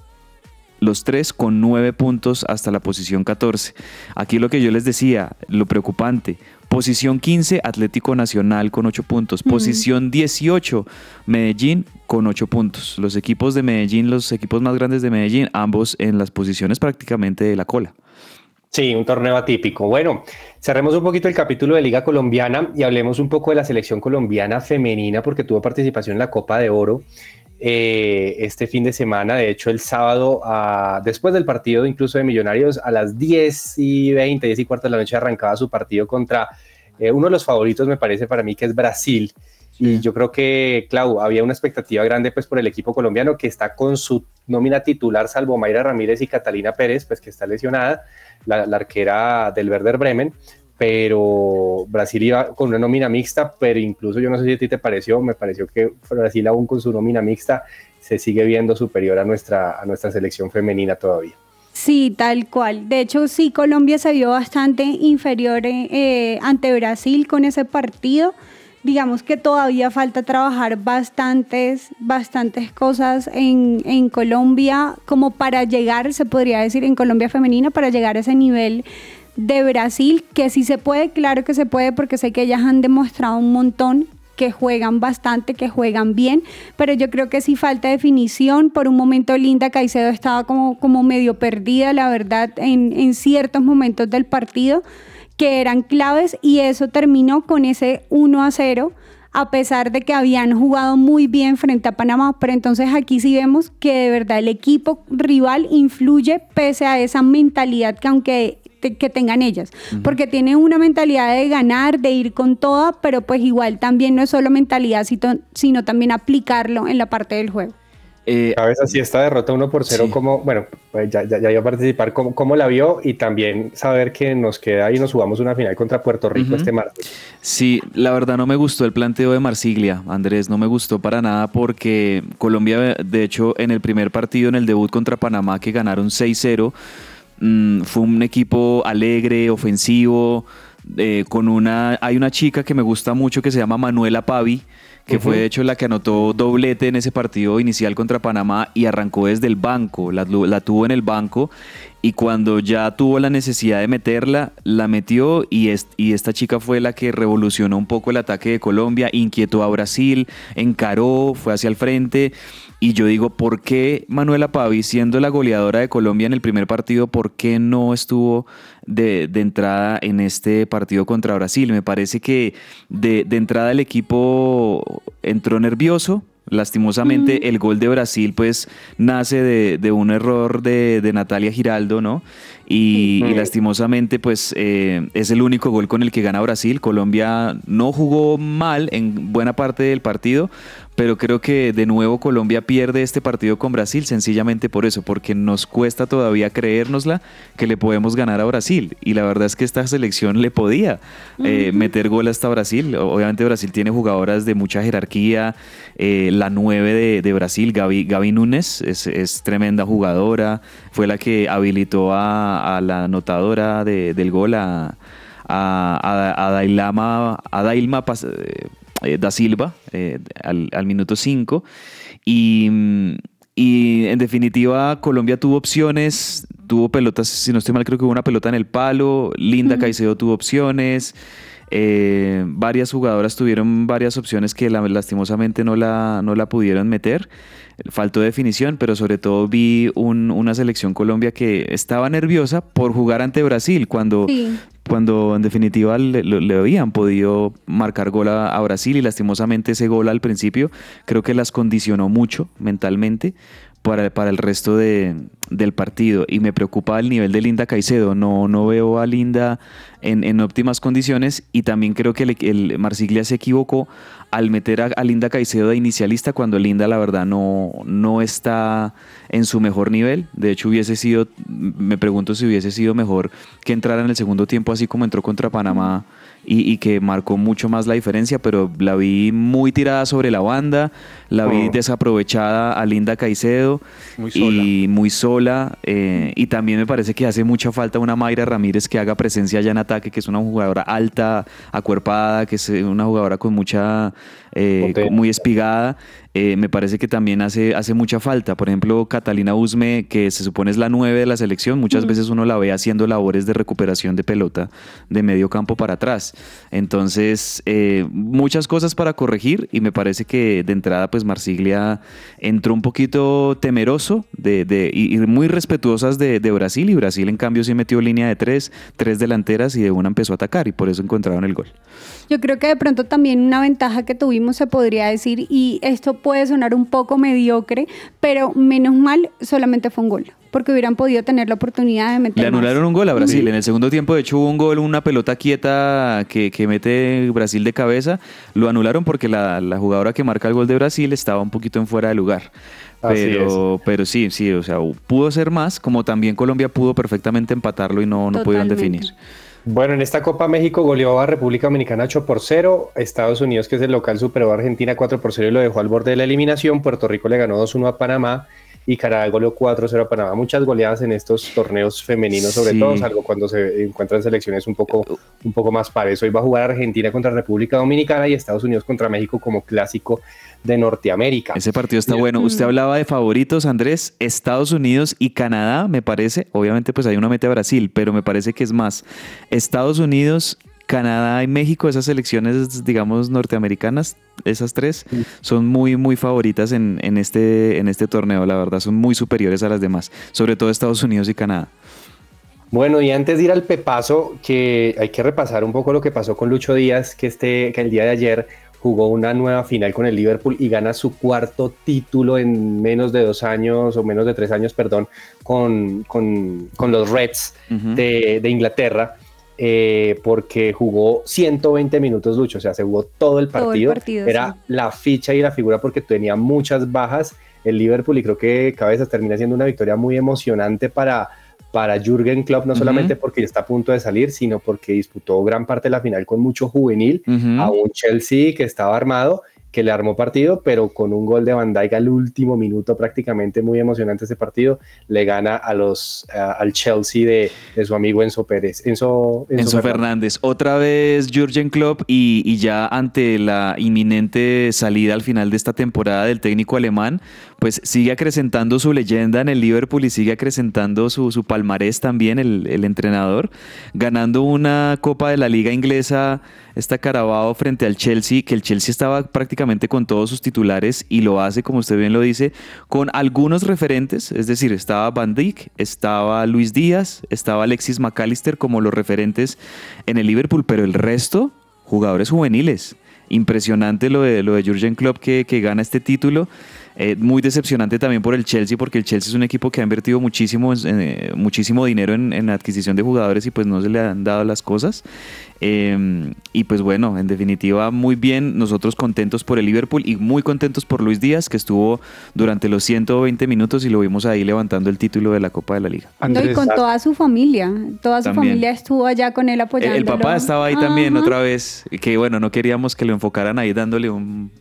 los tres con nueve puntos hasta la posición 14. Aquí lo que yo les decía, lo preocupante, posición 15, Atlético Nacional con ocho puntos, posición 18, Medellín con ocho puntos. Los equipos de Medellín, los equipos más grandes de Medellín, ambos en las posiciones prácticamente de la cola. Sí, un torneo atípico. Bueno, cerremos un poquito el capítulo de Liga Colombiana y hablemos un poco de la selección colombiana femenina porque tuvo participación en la Copa de Oro eh, este fin de semana. De hecho, el sábado, ah, después del partido incluso de Millonarios, a las 10 y 20, 10 y cuarto de la noche arrancaba su partido contra eh, uno de los favoritos, me parece para mí, que es Brasil. Y yo creo que, Clau, había una expectativa grande pues por el equipo colombiano que está con su nómina titular, salvo Mayra Ramírez y Catalina Pérez, pues que está lesionada, la, la arquera del Werder Bremen, pero Brasil iba con una nómina mixta, pero incluso yo no sé si a ti te pareció, me pareció que Brasil aún con su nómina mixta se sigue viendo superior a nuestra, a nuestra selección femenina todavía. Sí, tal cual. De hecho, sí, Colombia se vio bastante inferior eh, eh, ante Brasil con ese partido. Digamos que todavía falta trabajar bastantes, bastantes cosas en, en Colombia como para llegar, se podría decir, en Colombia femenina, para llegar a ese nivel de Brasil, que sí se puede, claro que se puede, porque sé que ellas han demostrado un montón que juegan bastante, que juegan bien, pero yo creo que sí falta definición. Por un momento Linda Caicedo estaba como, como medio perdida, la verdad, en, en ciertos momentos del partido que eran claves y eso terminó con ese 1 a 0 a pesar de que habían jugado muy bien frente a Panamá, pero entonces aquí sí vemos que de verdad el equipo rival influye pese a esa mentalidad que aunque te- que tengan ellas, porque tienen una mentalidad de ganar, de ir con toda, pero pues igual también no es solo mentalidad, sino, sino también aplicarlo en la parte del juego. Eh, Cabeza, si esta derrota 1 por 0, Sí. como, bueno, pues ya, ya, ya iba a participar, ¿cómo, ¿cómo la vio? Y también saber que nos queda y nos jugamos una final contra Puerto Rico este martes. Sí, la verdad no me gustó el planteo de Marsiglia, Andrés, no me gustó para nada porque Colombia, de hecho, en el primer partido, en el debut contra Panamá, que ganaron 6-0, mm, fue un equipo alegre, ofensivo, eh, con una, hay una chica que me gusta mucho que se llama Manuela Pavi, que fue de hecho la que anotó doblete en ese partido inicial contra Panamá y arrancó desde el banco, la, la tuvo en el banco y cuando ya tuvo la necesidad de meterla, la metió y, y esta chica fue la que revolucionó un poco el ataque de Colombia, inquietó a Brasil, encaró, fue hacia el frente y yo digo, ¿por qué Manuela Pavi, siendo la goleadora de Colombia en el primer partido, por qué no estuvo de, entrada en este partido contra Brasil? Me parece que de, entrada el equipo entró nervioso, Lastimosamente, el gol de Brasil, pues, nace de, un error de, Natalia Giraldo, ¿no? Y, lastimosamente, pues, eh, es el único gol con el que gana Brasil. Colombia no jugó mal en buena parte del partido, pero creo que de nuevo Colombia pierde este partido con Brasil sencillamente por eso, porque nos cuesta todavía creérnosla que le podemos ganar a Brasil. Y la verdad es que esta selección le podía eh, meter gol hasta Brasil. Obviamente Brasil tiene jugadoras de mucha jerarquía. Eh, la 9 de, Brasil, Gaby, Gaby Núñez, es, tremenda jugadora. Fue la que habilitó a, la anotadora del gol, a, a, a, Dailama, a Dailma eh, eh, da Silva eh, al, minuto 5. Y, y, en definitiva, Colombia tuvo opciones, tuvo pelotas, si no estoy mal, creo que hubo una pelota en el palo. Linda Caicedo tuvo opciones. Eh, varias jugadoras tuvieron varias opciones que lastimosamente no la, no la pudieron meter. Faltó definición, pero sobre todo vi una selección Colombia que estaba nerviosa por jugar ante Brasil, cuando cuando en definitiva le, habían podido marcar gol a, Brasil y lastimosamente ese gol al principio creo que las condicionó mucho mentalmente para, para el resto de, del partido y me preocupa el nivel de Linda Caicedo. No, no veo a Linda en, en óptimas condiciones y también creo que el, Marsiglia se equivocó al meter a, Linda Caicedo de inicialista cuando Linda la verdad no, no está en su mejor nivel. De hecho hubiese sido, me pregunto si hubiese sido mejor que entrara en el segundo tiempo así como entró contra Panamá y, que marcó mucho más la diferencia, pero la vi muy tirada sobre la banda, la vi oh. desaprovechada a Linda Caicedo y muy sola. Eh, y también me parece que hace mucha falta una Mayra Ramírez que haga presencia allá en ataque, que es una jugadora alta, acuerpada, que es una jugadora con mucha, eh, muy espigada. Eh, me parece que también hace, hace mucha falta. Por ejemplo, Catalina Usme, que se supone es la nueve de la selección, muchas veces uno la ve haciendo labores de recuperación de pelota de medio campo para atrás. Entonces, eh, muchas cosas para corregir y me parece que de entrada, pues Marsiglia entró un poquito temeroso de, y, muy respetuosas de, de, Brasil y Brasil en cambio sí metió línea de tres, tres delanteras y de una empezó a atacar y por eso encontraron el gol. Yo creo que de pronto también una ventaja que tuvimos se podría decir y esto puede sonar un poco mediocre, pero menos mal solamente fue un gol porque hubieran podido tener la oportunidad de meter. Le anularon un gol a Brasil. En el segundo tiempo, de hecho, hubo un gol, una pelota quieta que, que mete Brasil de cabeza. Lo anularon porque la, la, jugadora que marca el gol de Brasil estaba un poquito en fuera de lugar. Pero, pero sí, sí, o sea, pudo ser más, como también Colombia pudo perfectamente empatarlo y no, no pudieron definir. Bueno, en esta Copa México goleó a República Dominicana 8 por 0. Estados Unidos, que es el local, superó a Argentina 4 por 0 y lo dejó al borde de la eliminación. Puerto Rico le ganó 2-1 a Panamá y Canadá goleó 4-0 a Panamá. Muchas goleadas en estos torneos femeninos, sobre todo, salvo cuando se encuentran selecciones un poco, un poco más pares. Hoy va a jugar Argentina contra República Dominicana y Estados Unidos contra México como clásico de Norteamérica. Ese partido está bueno. Usted hablaba de favoritos, Andrés. Estados Unidos y Canadá, me parece. Obviamente, pues hay una meta Brasil, pero me parece que es más. Estados Unidos Canadá y México, esas selecciones, digamos, norteamericanas, esas tres, son muy, muy favoritas en, este, en este torneo, la verdad, son muy superiores a las demás, sobre todo Estados Unidos y Canadá. Bueno, y antes de ir al pepazo, que hay que repasar un poco lo que pasó con Lucho Díaz, que, este, que el día de ayer jugó una nueva final con el Liverpool y gana su cuarto título en menos de dos años o menos de tres años, perdón, con, los Reds de, de Inglaterra. Eh, porque jugó 120 minutos Lucho, o sea, se jugó todo el partido. Era la ficha y la figura porque tenía muchas bajas. El Liverpool y creo que Cabezas termina siendo una victoria muy emocionante para, para Jürgen Klopp, no solamente porque está a punto de salir, sino porque disputó gran parte de la final con mucho juvenil, a un Chelsea que estaba armado que le armó partido, pero con un gol de Van Dijk al último minuto, prácticamente muy emocionante ese partido, le gana a los, a- al Chelsea de, de su amigo Enzo Pérez. Enzo, Enzo Fernández. Otra vez Jürgen Klopp y, y ya ante la inminente salida al final de esta temporada del técnico alemán, pues sigue acrecentando su leyenda en el Liverpool y sigue acrecentando su, su palmarés también el, el entrenador, ganando una Copa de la Liga Inglesa, esta Carabao frente al Chelsea, que el Chelsea estaba prácticamente con todos sus titulares y lo hace, como usted bien lo dice, con algunos referentes, es decir, estaba Van Dijk, estaba Luis Díaz, estaba Alexis McAllister como los referentes en el Liverpool, pero el resto, jugadores juveniles. Impresionante lo de, lo de Jurgen Klopp que, que gana este título. Eh, muy decepcionante también por el Chelsea, porque el Chelsea es un equipo que ha invertido muchísimo, eh, muchísimo dinero en, en la adquisición de jugadores y pues no se le han dado las cosas. Eh, y pues bueno, en definitiva, muy bien, nosotros contentos por el Liverpool y muy contentos por Luis Díaz, que estuvo durante los 120 minutos y lo vimos ahí levantando el título de la Copa de la Liga. No, y con toda su familia. Toda su También. familia estuvo allá con él El, apoyándolo. el papá estaba ahí también Ajá. otra vez, que bueno, no queríamos que lo enfocaran ahí dándole un,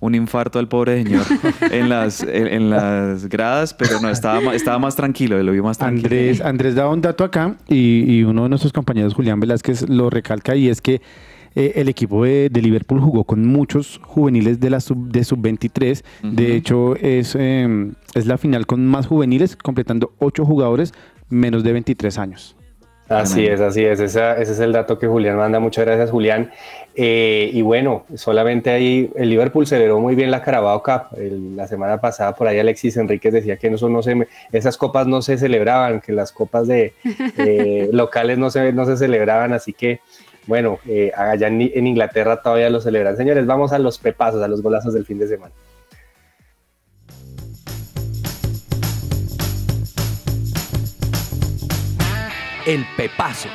un infarto al pobre señor en las, en, en las gradas, pero no, estaba, ma- estaba más tranquilo, lo vi más tranquilo. Andrés, Andrés daba un dato acá y, y uno de nuestros compañeros, Julián Velázquez, lo recalca y es que eh, el equipo de, de Liverpool jugó con muchos juveniles de la sub, de sub-23. De hecho, es, eh, es la final con más juveniles, completando ocho jugadores menos de 23 años. Así es, así es. Esa- ese es el dato que Julián manda. Muchas gracias, Julián. Eh, y bueno, solamente ahí el Liverpool celebró muy bien la Carabao Cup. El- la semana pasada por ahí Alexis Enríquez decía que eso no se, esas copas no se celebraban, que las copas de eh, locales no se, no se celebraban. Así que bueno, eh, allá en, en Inglaterra todavía lo celebran. Señores, vamos a los pepazos, a los golazos del fin de semana. El Pepazo.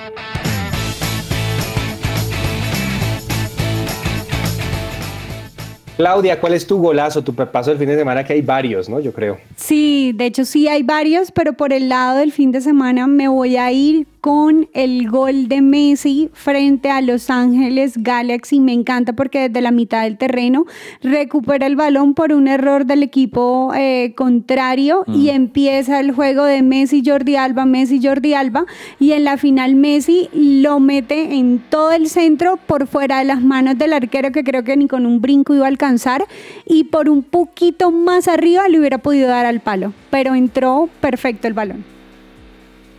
Claudia, ¿cuál es tu golazo, tu pepazo del fin de semana? Que hay varios, ¿no? Yo creo. Sí, de hecho sí hay varios, pero por el lado del fin de semana me voy a ir con el gol de Messi frente a Los Ángeles Galaxy. Me encanta porque desde la mitad del terreno recupera el balón por un error del equipo eh, contrario y empieza el juego de Messi Jordi Alba, Messi Jordi Alba y en la final Messi lo mete en todo el centro por fuera de las manos del arquero que creo que ni con un brinco iba a alcanzar y por un poquito más arriba le hubiera podido dar al palo, pero entró perfecto el balón.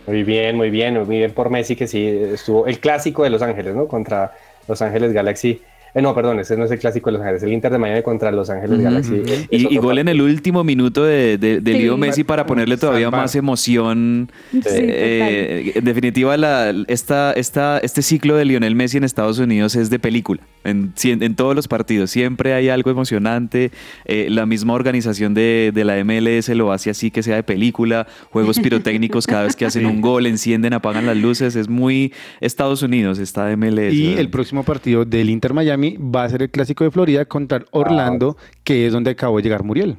Muy bien, muy bien, muy bien por Messi que sí estuvo el clásico de Los Ángeles, ¿no? Contra Los Ángeles Galaxy. Eh, no, perdón, ese no es el clásico de Los Ángeles, el Inter de Miami contra Los Ángeles Galaxy. Es- es Y, gol en el último minuto de, de, de Sí. Leo Messi para ponerle todavía más emoción. Sí, Eh, en definitiva, la, esta, esta, este ciclo de Lionel Messi en Estados Unidos es de película, en, en todos los partidos. Siempre hay algo emocionante. Eh, la misma organización de, de la MLS lo hace así que sea de película. Juegos pirotécnicos cada vez que hacen un gol, encienden, apagan las luces. Es muy Estados Unidos, esta MLS. Y ¿verdad? el próximo partido del Inter Miami va a ser el clásico de Florida contra Orlando, que es donde acabó de llegar Muriel.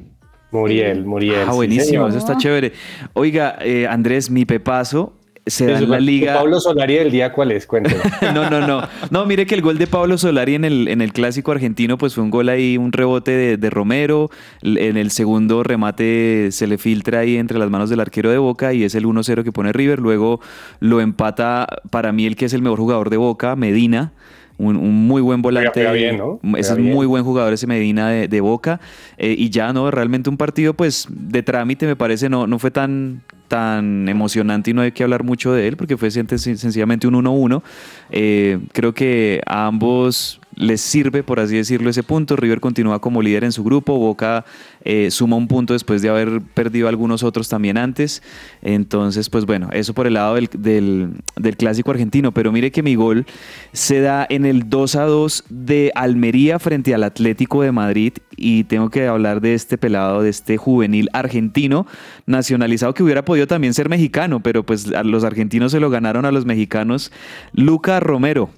Muriel, Muriel. Ah, buenísimo, eso está chévere. Oiga, eh, Andrés, mi pepazo se da en la ¿tu liga. Pablo Solari del día, ¿cuál es? Cuéntame. No, no, no. No, mire que el gol de Pablo Solari en el, en el clásico argentino, pues fue un gol ahí, un rebote de, de Romero. En el segundo remate se le filtra ahí entre las manos del arquero de Boca y es el 1-0 que pone River. Luego lo empata para mí el que es el mejor jugador de Boca, Medina. Un, un muy buen volante. Juega bien, ¿no? Es bien. muy buen jugador ese Medina de, de Boca. Eh, y ya no, realmente un partido pues de trámite me parece no, no fue tan, tan emocionante y no hay que hablar mucho de él porque fue sen- sencillamente un 1-1. Eh, creo que a ambos les sirve, por así decirlo, ese punto. River continúa como líder en su grupo. Boca eh, suma un punto después de haber perdido algunos otros también antes. Entonces, pues bueno, eso por el lado del, del- del clásico argentino. Pero mire que mi gol se da en el 2 a 2 de Almería frente al Atlético de Madrid. Y tengo que hablar de este pelado, de este juvenil argentino nacionalizado que hubiera podido también ser mexicano, pero pues a los argentinos se lo ganaron a los mexicanos. Luca Romero.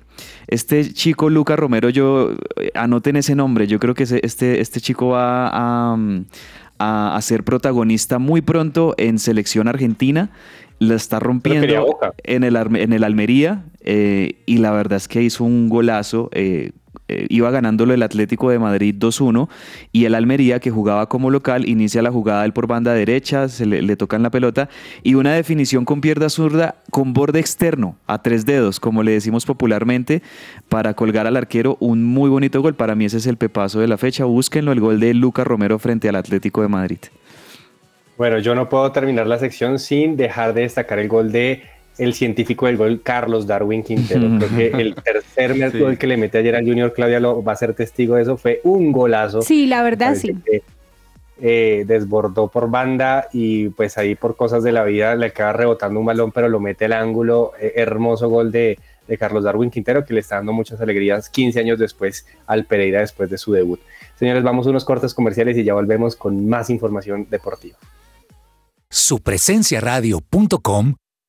Este chico Luca Romero, yo eh, anoten ese nombre, yo creo que este, este chico va a, mm, a, a ser protagonista muy pronto en selección argentina. La está rompiendo en el, en el Almería eh, y la verdad es que hizo un golazo. eh, iba ganándolo el Atlético de Madrid 2-1 y el Almería que jugaba como local inicia la jugada él por banda derecha, se le, le tocan la pelota y una definición con pierna zurda con borde externo a tres dedos, como le decimos popularmente, para colgar al arquero un muy bonito gol. Para mí ese es el pepazo de la fecha. Búsquenlo, el gol de Lucas Romero frente al Atlético de Madrid. Bueno, yo no puedo terminar la sección sin dejar de destacar el gol de el científico del gol, Carlos Darwin Quintero. Creo que el tercer Sí. gol que le mete ayer al Junior, Claudia lo va a ser testigo de eso, fue un golazo. Sí, la verdad sí. que, eh, desbordó por banda y pues ahí por cosas de la vida le acaba rebotando un balón, pero lo mete al ángulo. Eh, hermoso gol de, de Carlos Darwin Quintero que le está dando muchas alegrías 15 años después al Pereira después de su debut. Señores, vamos a unos cortes comerciales y ya volvemos con más información deportiva. Supresenciaradio.com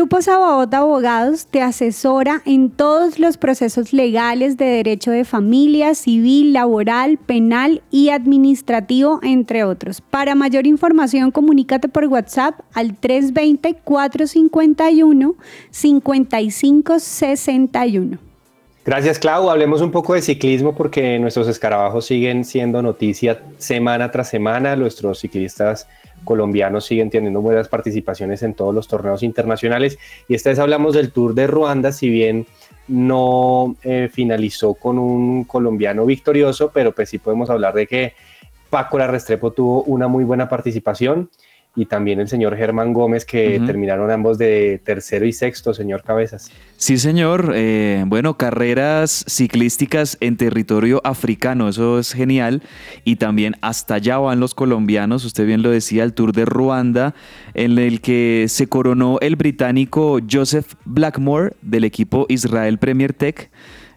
Grupo Sabaot Abogados te asesora en todos los procesos legales de derecho de familia, civil, laboral, penal y administrativo, entre otros. Para mayor información, comunícate por WhatsApp al 320-451-5561. Gracias, Clau. Hablemos un poco de ciclismo porque nuestros escarabajos siguen siendo noticia semana tras semana. Nuestros ciclistas colombianos siguen teniendo buenas participaciones en todos los torneos internacionales. Y esta vez hablamos del Tour de Ruanda, si bien no eh, finalizó con un colombiano victorioso, pero pues sí podemos hablar de que Paco La Restrepo tuvo una muy buena participación y también el señor Germán Gómez, que terminaron ambos de tercero y sexto, señor Cabezas. Sí, señor. Eh, bueno, carreras ciclísticas en territorio africano, eso es genial. Y también hasta allá van los colombianos, usted bien lo decía, el Tour de Ruanda, en el que se coronó el británico Joseph Blackmore del equipo Israel Premier Tech.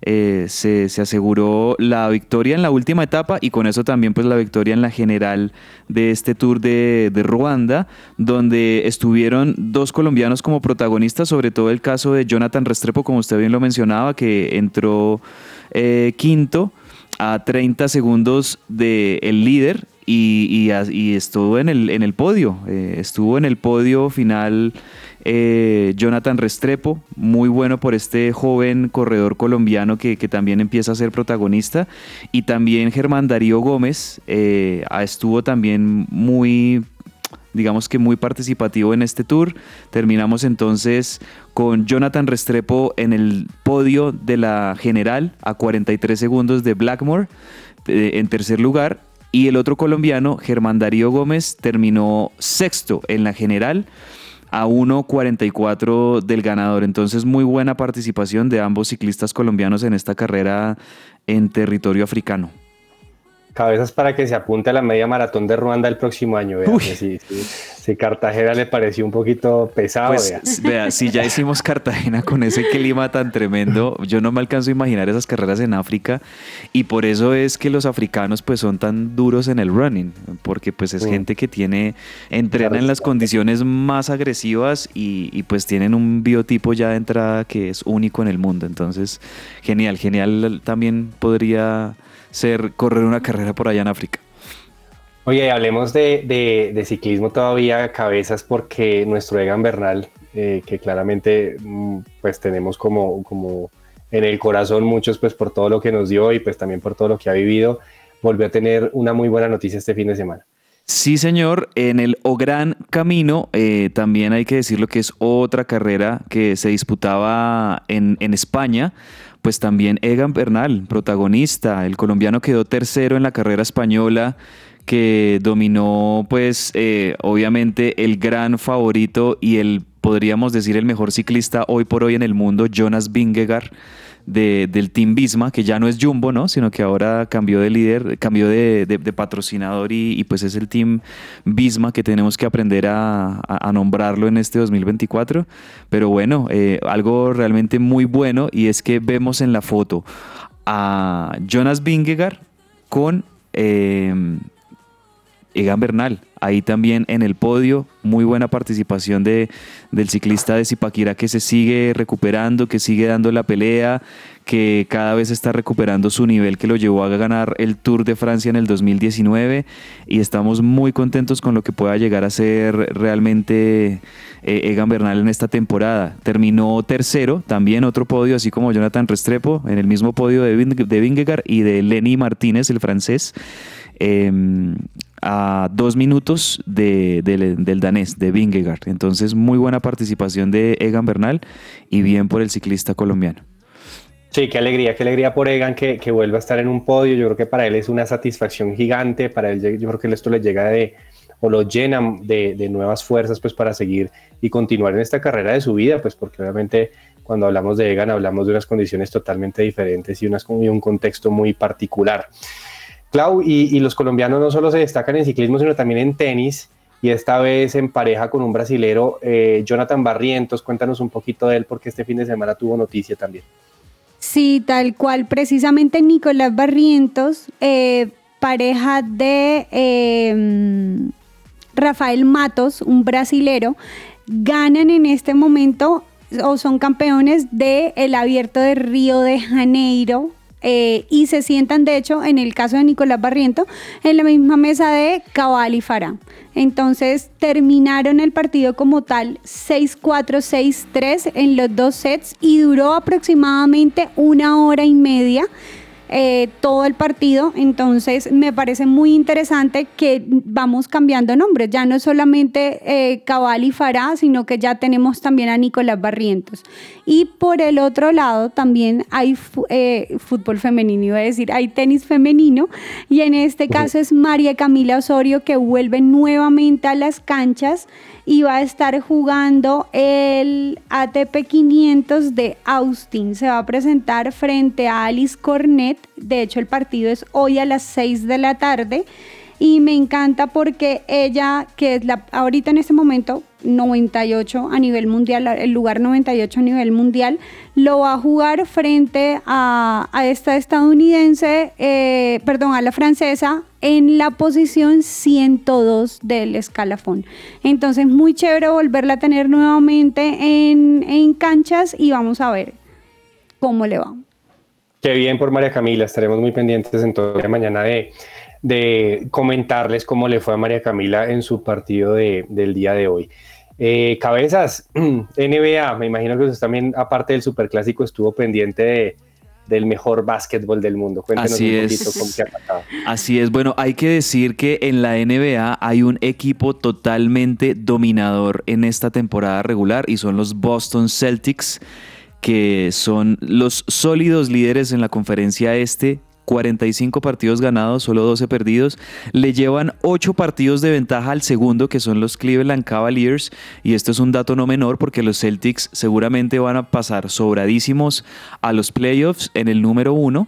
Eh, se, se aseguró la victoria en la última etapa y con eso también pues la victoria en la general de este tour de, Ruanda, donde estuvieron dos colombianos como protagonistas, sobre todo el caso de Jonathan Restrepo, como usted bien lo mencionaba, que entró eh, quinto a 30 segundos del líder y estuvo en el, en el podio, eh, estuvo en el podio final eh, Jonathan Restrepo, muy bueno por este joven corredor colombiano que, también empieza a ser protagonista, y también Germán Darío Gómez eh, estuvo también muy digamos que muy participativo en este tour. Terminamos entonces con Jonathan Restrepo en el podio de la general a 43 segundos de Blackmore eh, en tercer lugar. Y el otro colombiano, Germán Darío Gómez, terminó sexto en la general a 1.44 del ganador. Entonces muy buena participación de ambos ciclistas colombianos en esta carrera en territorio africano. Cabezas para que se apunte a la media maratón de Ruanda el próximo año. vea, Si, si- si Cartagena le pareció un poquito pesado, Pues vea. si ya hicimos Cartagena con ese clima tan tremendo, yo no me alcanzo a imaginar esas carreras en África y por eso es que los africanos pues son tan duros en el running, porque pues es Mm. gente que tiene, entrena Claro, en las condiciones más agresivas y, y, pues tienen un biotipo ya de entrada que es único en el mundo, entonces genial, genial también podría ser correr una carrera por allá en África. Oye, hablemos de, de- de ciclismo todavía, cabezas, porque nuestro Egan Bernal, eh, que claramente mm, pues tenemos como, como en el corazón muchos pues por todo lo que nos dio y pues también por todo lo que ha vivido, volvió a tener una muy buena noticia este fin de semana. Sí, señor. En el O Gran Camino, eh, también hay que decirlo que es otra carrera que se disputaba en, en España. Pues también Egan Bernal, protagonista. El colombiano quedó tercero en la carrera española que dominó, pues, eh, obviamente el gran favorito y el, podríamos decir, el mejor ciclista hoy por hoy en el mundo, Jonas Vingegaard de- del Team Visma, que ya no es Jumbo, ¿no? Sino que ahora cambió de líder, cambió de, patrocinador y, pues es el Team Visma que tenemos que aprender a nombrarlo en este 2024. Pero bueno, eh, algo realmente muy bueno y es que vemos en la foto a Jonas Vingegaard con... eh, Egan Bernal ahí también en el podio. Muy buena participación de, del ciclista de Zipaquirá que se sigue recuperando, que sigue dando la pelea, que cada vez está recuperando su nivel que lo llevó a ganar el Tour de Francia en el 2019 y estamos muy contentos con lo que pueda llegar a ser realmente eh, Egan Bernal en esta temporada. Terminó tercero, también otro podio, así como Jonathan Restrepo, en el mismo podio de, de Vingegaard y de Lenny Martínez, el francés. Em, a dos minutos de, del danés, de Vingegaard. Entonces, muy buena participación de Egan Bernal y bien por el ciclista colombiano. Sí, qué alegría, qué alegría por Egan que, que vuelva a estar en un podio. Yo creo que para él es una satisfacción gigante. Para él, yo creo que esto le llega de, o lo llena de, de, nuevas fuerzas pues para seguir y continuar en esta carrera de su vida, pues porque obviamente cuando hablamos de Egan hablamos de unas condiciones totalmente diferentes y, unas, y un contexto muy particular. Clau, y, los colombianos no solo se destacan en ciclismo, sino también en tenis, y esta vez en pareja con un brasilero, eh, Jonathan Barrientos. Cuéntanos un poquito de él, porque este fin de semana tuvo noticia también. Sí, tal cual, precisamente Nicolás Barrientos, eh, pareja de eh, Rafael Matos, un brasilero, ganan en este momento o son campeones del el abierto de Río de Janeiro eh, y se sientan, de hecho, en el caso de Nicolás Barriento, en la misma mesa de Cabal y Farah. Entonces terminaron el partido como tal 6-4, 6-3 en los dos sets y duró aproximadamente una hora y media. Eh, todo el partido. Entonces me parece muy interesante que vamos cambiando nombres. Ya no es solamente eh, Cabal y Farah, sino que ya tenemos también a Nicolás Barrientos. Y por el otro lado también hay eh, fútbol femenino, iba a decir, hay tenis femenino. Y en este caso es María Camila Osorio que vuelve nuevamente a las canchas y va a estar jugando el ATP 500 de Austin. Se va a presentar frente a Alice Cornet. De hecho, el partido es hoy a las 6 de la tarde. Y me encanta porque ella, que es la, ahorita en este momento 98 a nivel mundial, el lugar 98 a nivel mundial, lo va a jugar frente a, esta estadounidense, eh, perdón, a la francesa, en la posición 102 del escalafón. Entonces, muy chévere volverla a tener nuevamente en, en canchas y vamos a ver cómo le va. Qué bien por María Camila, estaremos muy pendientes entonces mañana de, de comentarles cómo le fue a María Camila en su partido de, del día de hoy. Eh, cabezas, NBA, me imagino que usted también, aparte del Superclásico, estuvo pendiente de, del mejor básquetbol del mundo. Cuéntenos Así un poquito es. cómo se ha. Así es, bueno, hay que decir que en la NBA hay un equipo totalmente dominador en esta temporada regular y son los Boston Celtics que son los sólidos líderes en la conferencia este 45 partidos ganados, solo 12 perdidos. Le llevan 8 partidos de ventaja al segundo, que son los Cleveland Cavaliers. Y esto es un dato no menor porque los Celtics seguramente van a pasar sobradísimos a los playoffs en el número 1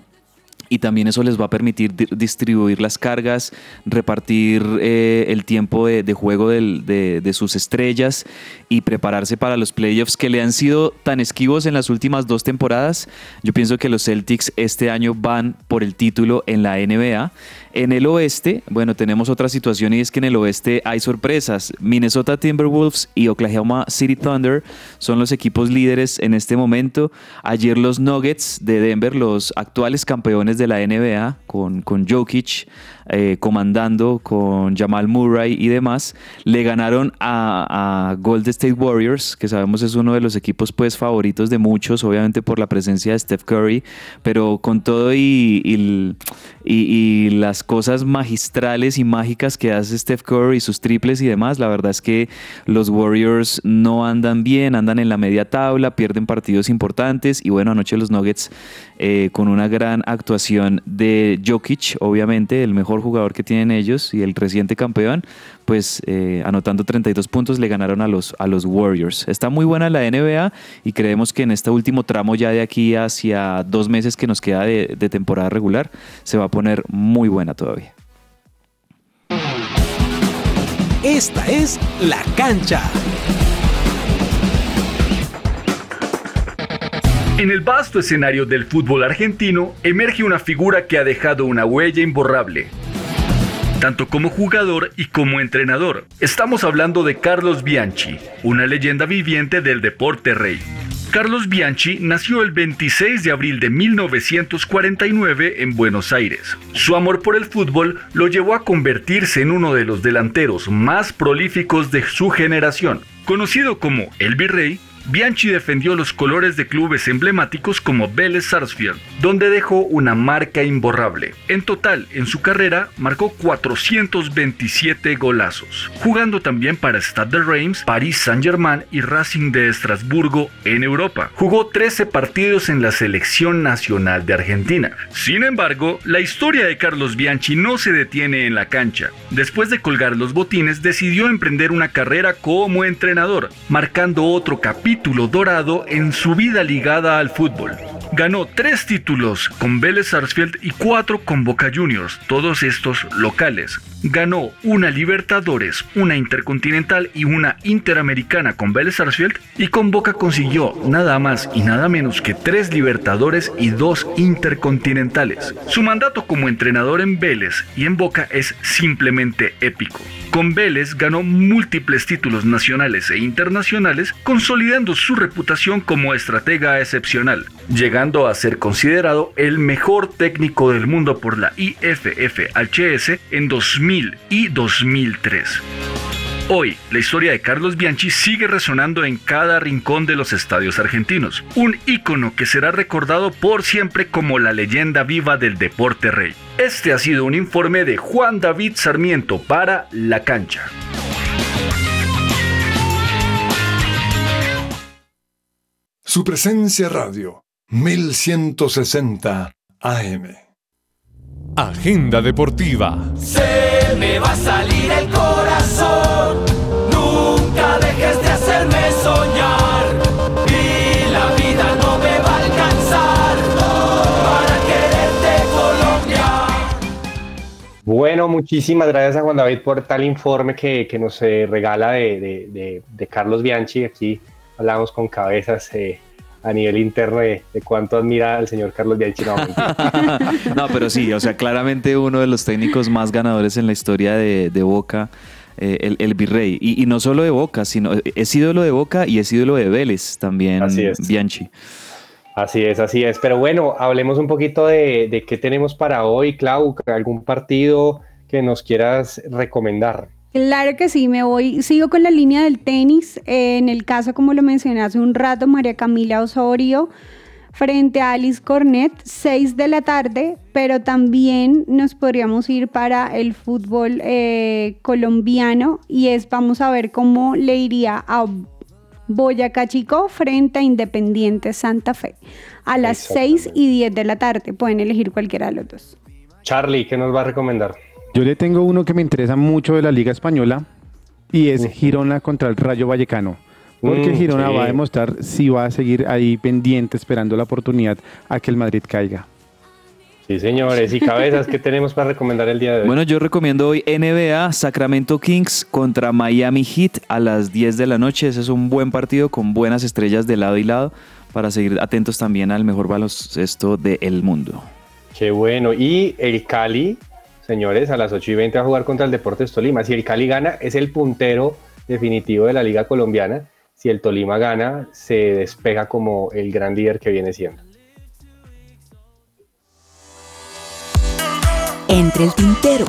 y también eso les va a permitir distribuir las cargas, repartir eh, el tiempo de, juego de, de, sus estrellas y prepararse para los playoffs que le han sido tan esquivos en las últimas dos temporadas. Yo pienso que los Celtics este año van por el título en la NBA. En el oeste, bueno, tenemos otra situación y es que en el oeste hay sorpresas. Minnesota Timberwolves y Oklahoma City Thunder son los equipos líderes en este momento. Ayer los Nuggets de Denver, los actuales campeones de la NBA, con, con Jokic eh, comandando, con Jamal Murray y demás, le ganaron a, a Golden State Warriors, que sabemos es uno de los equipos pues favoritos de muchos, obviamente por la presencia de Steph Curry, pero con todo y, y, las cosas magistrales y mágicas que hace Steph Curry sus triples y demás, la verdad es que los Warriors no andan bien, andan en la media tabla, pierden partidos importantes y bueno, anoche los Nuggets eh, con una gran actuación de Jokic, obviamente el mejor jugador que tienen ellos y el reciente campeón, pues eh, anotando 32 puntos le ganaron a los, a los Warriors. Está muy buena la NBA y creemos que en este último tramo ya de aquí hacia dos meses que nos queda de, de temporada regular se va a poner muy buena todavía. Esta es La Cancha. En el vasto escenario del fútbol argentino emerge una figura que ha dejado una huella imborrable. tanto como jugador y como entrenador. Estamos hablando de Carlos Bianchi, una leyenda viviente del deporte rey. Carlos Bianchi nació el 26 de abril de 1949 en Buenos Aires. Su amor por el fútbol lo llevó a convertirse en uno de los delanteros más prolíficos de su generación. Conocido como el Virrey, Bianchi defendió los colores de clubes emblemáticos como Vélez Sarsfield, donde dejó una marca imborrable. En total, en su carrera, marcó 427 golazos, jugando también para Stade de Reims, Paris Saint-Germain y Racing de Estrasburgo en Europa. Jugó 13 partidos en la selección nacional de Argentina. Sin embargo, la historia de Carlos Bianchi no se detiene en la cancha. Después de colgar los botines, decidió emprender una carrera como entrenador, marcando otro capítulo título dorado en su vida ligada al fútbol. Ganó tres títulos con Vélez Sarsfield y cuatro con Boca Juniors, todos estos locales. Ganó una Libertadores, una Intercontinental y una Interamericana con Vélez Sarsfield y con Boca consiguió nada más y nada menos que tres Libertadores y dos Intercontinentales. Su mandato como entrenador en Vélez y en Boca es simplemente épico. Con Vélez ganó múltiples títulos nacionales e internacionales, consolidando su reputación como estratega excepcional, llegando a ser considerado el mejor técnico del mundo por la IFFHS en 2000 y 2003. Hoy, la historia de Carlos Bianchi sigue resonando en cada rincón de los estadios argentinos, un ícono que será recordado por siempre como la leyenda viva del deporte rey. Este ha sido un informe de Juan David Sarmiento para La Cancha. Su presencia radio, 1160 AM. Agenda deportiva. Se me va a salir el corazón. Nunca dejes de hacerme soñar. Y la vida no me va a alcanzar para quererte, Colombia. Bueno, muchísimas gracias a Juan David por tal informe que, que nos eh, regala de, de- de- de Carlos Bianchi. Aquí hablamos con cabezas eh, a nivel interno de, de cuánto admira al señor Carlos Bianchi. No. No, pero sí, o sea, claramente uno de los técnicos más ganadores en la historia de, de Boca, eh, el, el Virrey. Y, y no solo de Boca, sino es ídolo de Boca y es ídolo de Vélez también, Así es. Bianchi. Así es, así es. Pero bueno, hablemos un poquito de, de qué tenemos para hoy, Clau. ¿Algún partido que nos quieras recomendar? Claro que sí, me voy, sigo con la línea del tenis. Eh, en el caso, como lo mencioné hace un rato, María Camila Osorio frente a Alice Cornet, 6 de la tarde, pero también nos podríamos ir para el fútbol eh, colombiano y es, vamos a ver cómo le iría a Boyacá Chico frente a Independiente Santa Fe a las 6 y 10 de la tarde. Pueden elegir cualquiera de los dos. Charlie, ¿qué nos va a recomendar? Yo le tengo uno que me interesa mucho de la Liga Española y es Girona contra el Rayo Vallecano. Porque Mm, Girona sí. va a demostrar si va a seguir ahí pendiente esperando la oportunidad a que el Madrid caiga. Sí, señores. Y cabezas, ¿qué tenemos para recomendar el día de hoy? Bueno, yo recomiendo hoy NBA Sacramento Kings contra Miami Heat a las 10 de la noche. Ese es un buen partido con buenas estrellas de lado y lado para seguir atentos también al mejor baloncesto del mundo. Qué bueno. Y el Cali, señores, a las 8 y 20 va a jugar contra el Deportes Tolima. Si el Cali gana, es el puntero definitivo de la Liga Colombiana. Si el Tolima gana, se despega como el gran líder que viene siendo. Entre el tintero.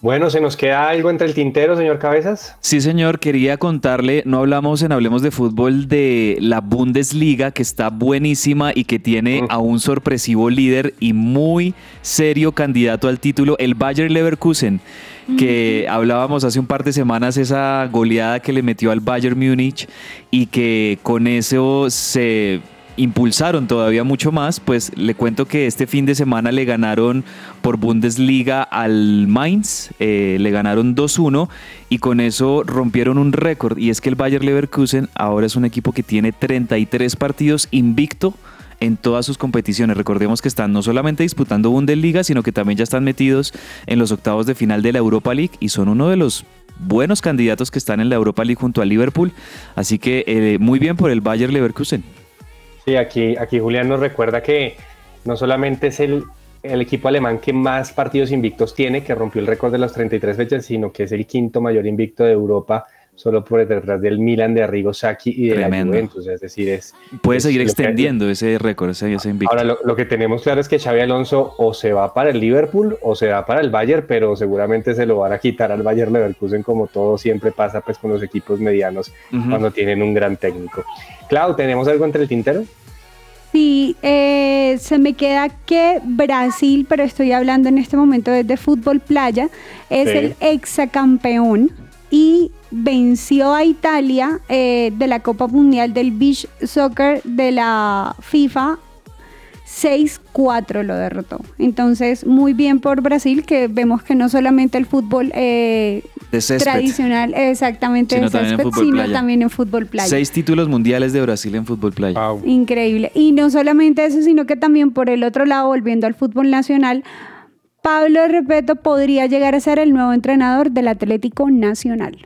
Bueno, ¿se nos queda algo entre el tintero, señor Cabezas? Sí, señor, quería contarle, no hablamos en Hablemos de Fútbol de la Bundesliga, que está buenísima y que tiene a un sorpresivo líder y muy serio candidato al título, el Bayer Leverkusen, que hablábamos hace un par de semanas esa goleada que le metió al Bayern Múnich y que con eso se impulsaron todavía mucho más, pues le cuento que este fin de semana le ganaron por Bundesliga al Mainz, eh, le ganaron 2-1 y con eso rompieron un récord y es que el Bayer Leverkusen ahora es un equipo que tiene 33 partidos invicto en todas sus competiciones. Recordemos que están no solamente disputando Bundesliga, sino que también ya están metidos en los octavos de final de la Europa League y son uno de los buenos candidatos que están en la Europa League junto a Liverpool. Así que eh, muy bien por el Bayer Leverkusen. Sí, aquí, aquí Julián nos recuerda que no solamente es el, el equipo alemán que más partidos invictos tiene, que rompió el récord de las 33 fechas, sino que es el quinto mayor invicto de Europa, solo por detrás del Milan de Arrigo Sacchi y de Tremendo. la Juventus. Es decir, es. Puede es seguir que- extendiendo ese récord, ese, ese invicto. Ahora, lo, lo que tenemos claro es que Xavi Alonso o se va para el Liverpool o se va para el Bayern, pero seguramente se lo van a quitar al Bayern Leverkusen, como todo siempre pasa pues con los equipos medianos cuando tienen un gran técnico. Clau, ¿tenemos algo entre el tintero? Sí, eh, se me queda que Brasil, pero estoy hablando en este momento desde fútbol playa, es Sí. el exacampeón y venció a Italia eh, de la Copa Mundial del Beach Soccer de la FIFA. 6-4 lo derrotó. Entonces, muy bien por Brasil, que vemos que no solamente el fútbol eh, césped. tradicional, exactamente Sino de también en césped, fútbol sino playa. también en fútbol playa. Seis títulos mundiales de Brasil en fútbol playa. Increíble. Y no solamente eso, sino que también por el otro lado, volviendo al fútbol nacional, Pablo Repeto podría llegar a ser el nuevo entrenador del Atlético Nacional.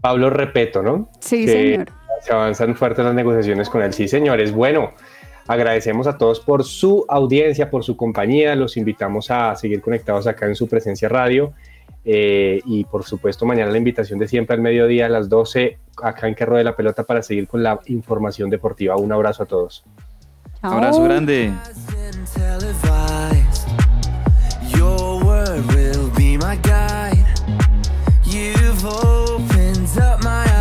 Pablo Repeto, ¿no? Sí, Que señor. Se avanzan fuertes las negociaciones con él. Sí, señores. Bueno, agradecemos a todos por su audiencia, por su compañía. Los invitamos a seguir conectados acá en su presencia radio. Eh, y por supuesto, mañana la invitación de siempre al mediodía a las 12 acá en Que Ruede la Pelota para seguir con la información deportiva. Un abrazo a todos. Abrazo grande. Your word will be my guide. up my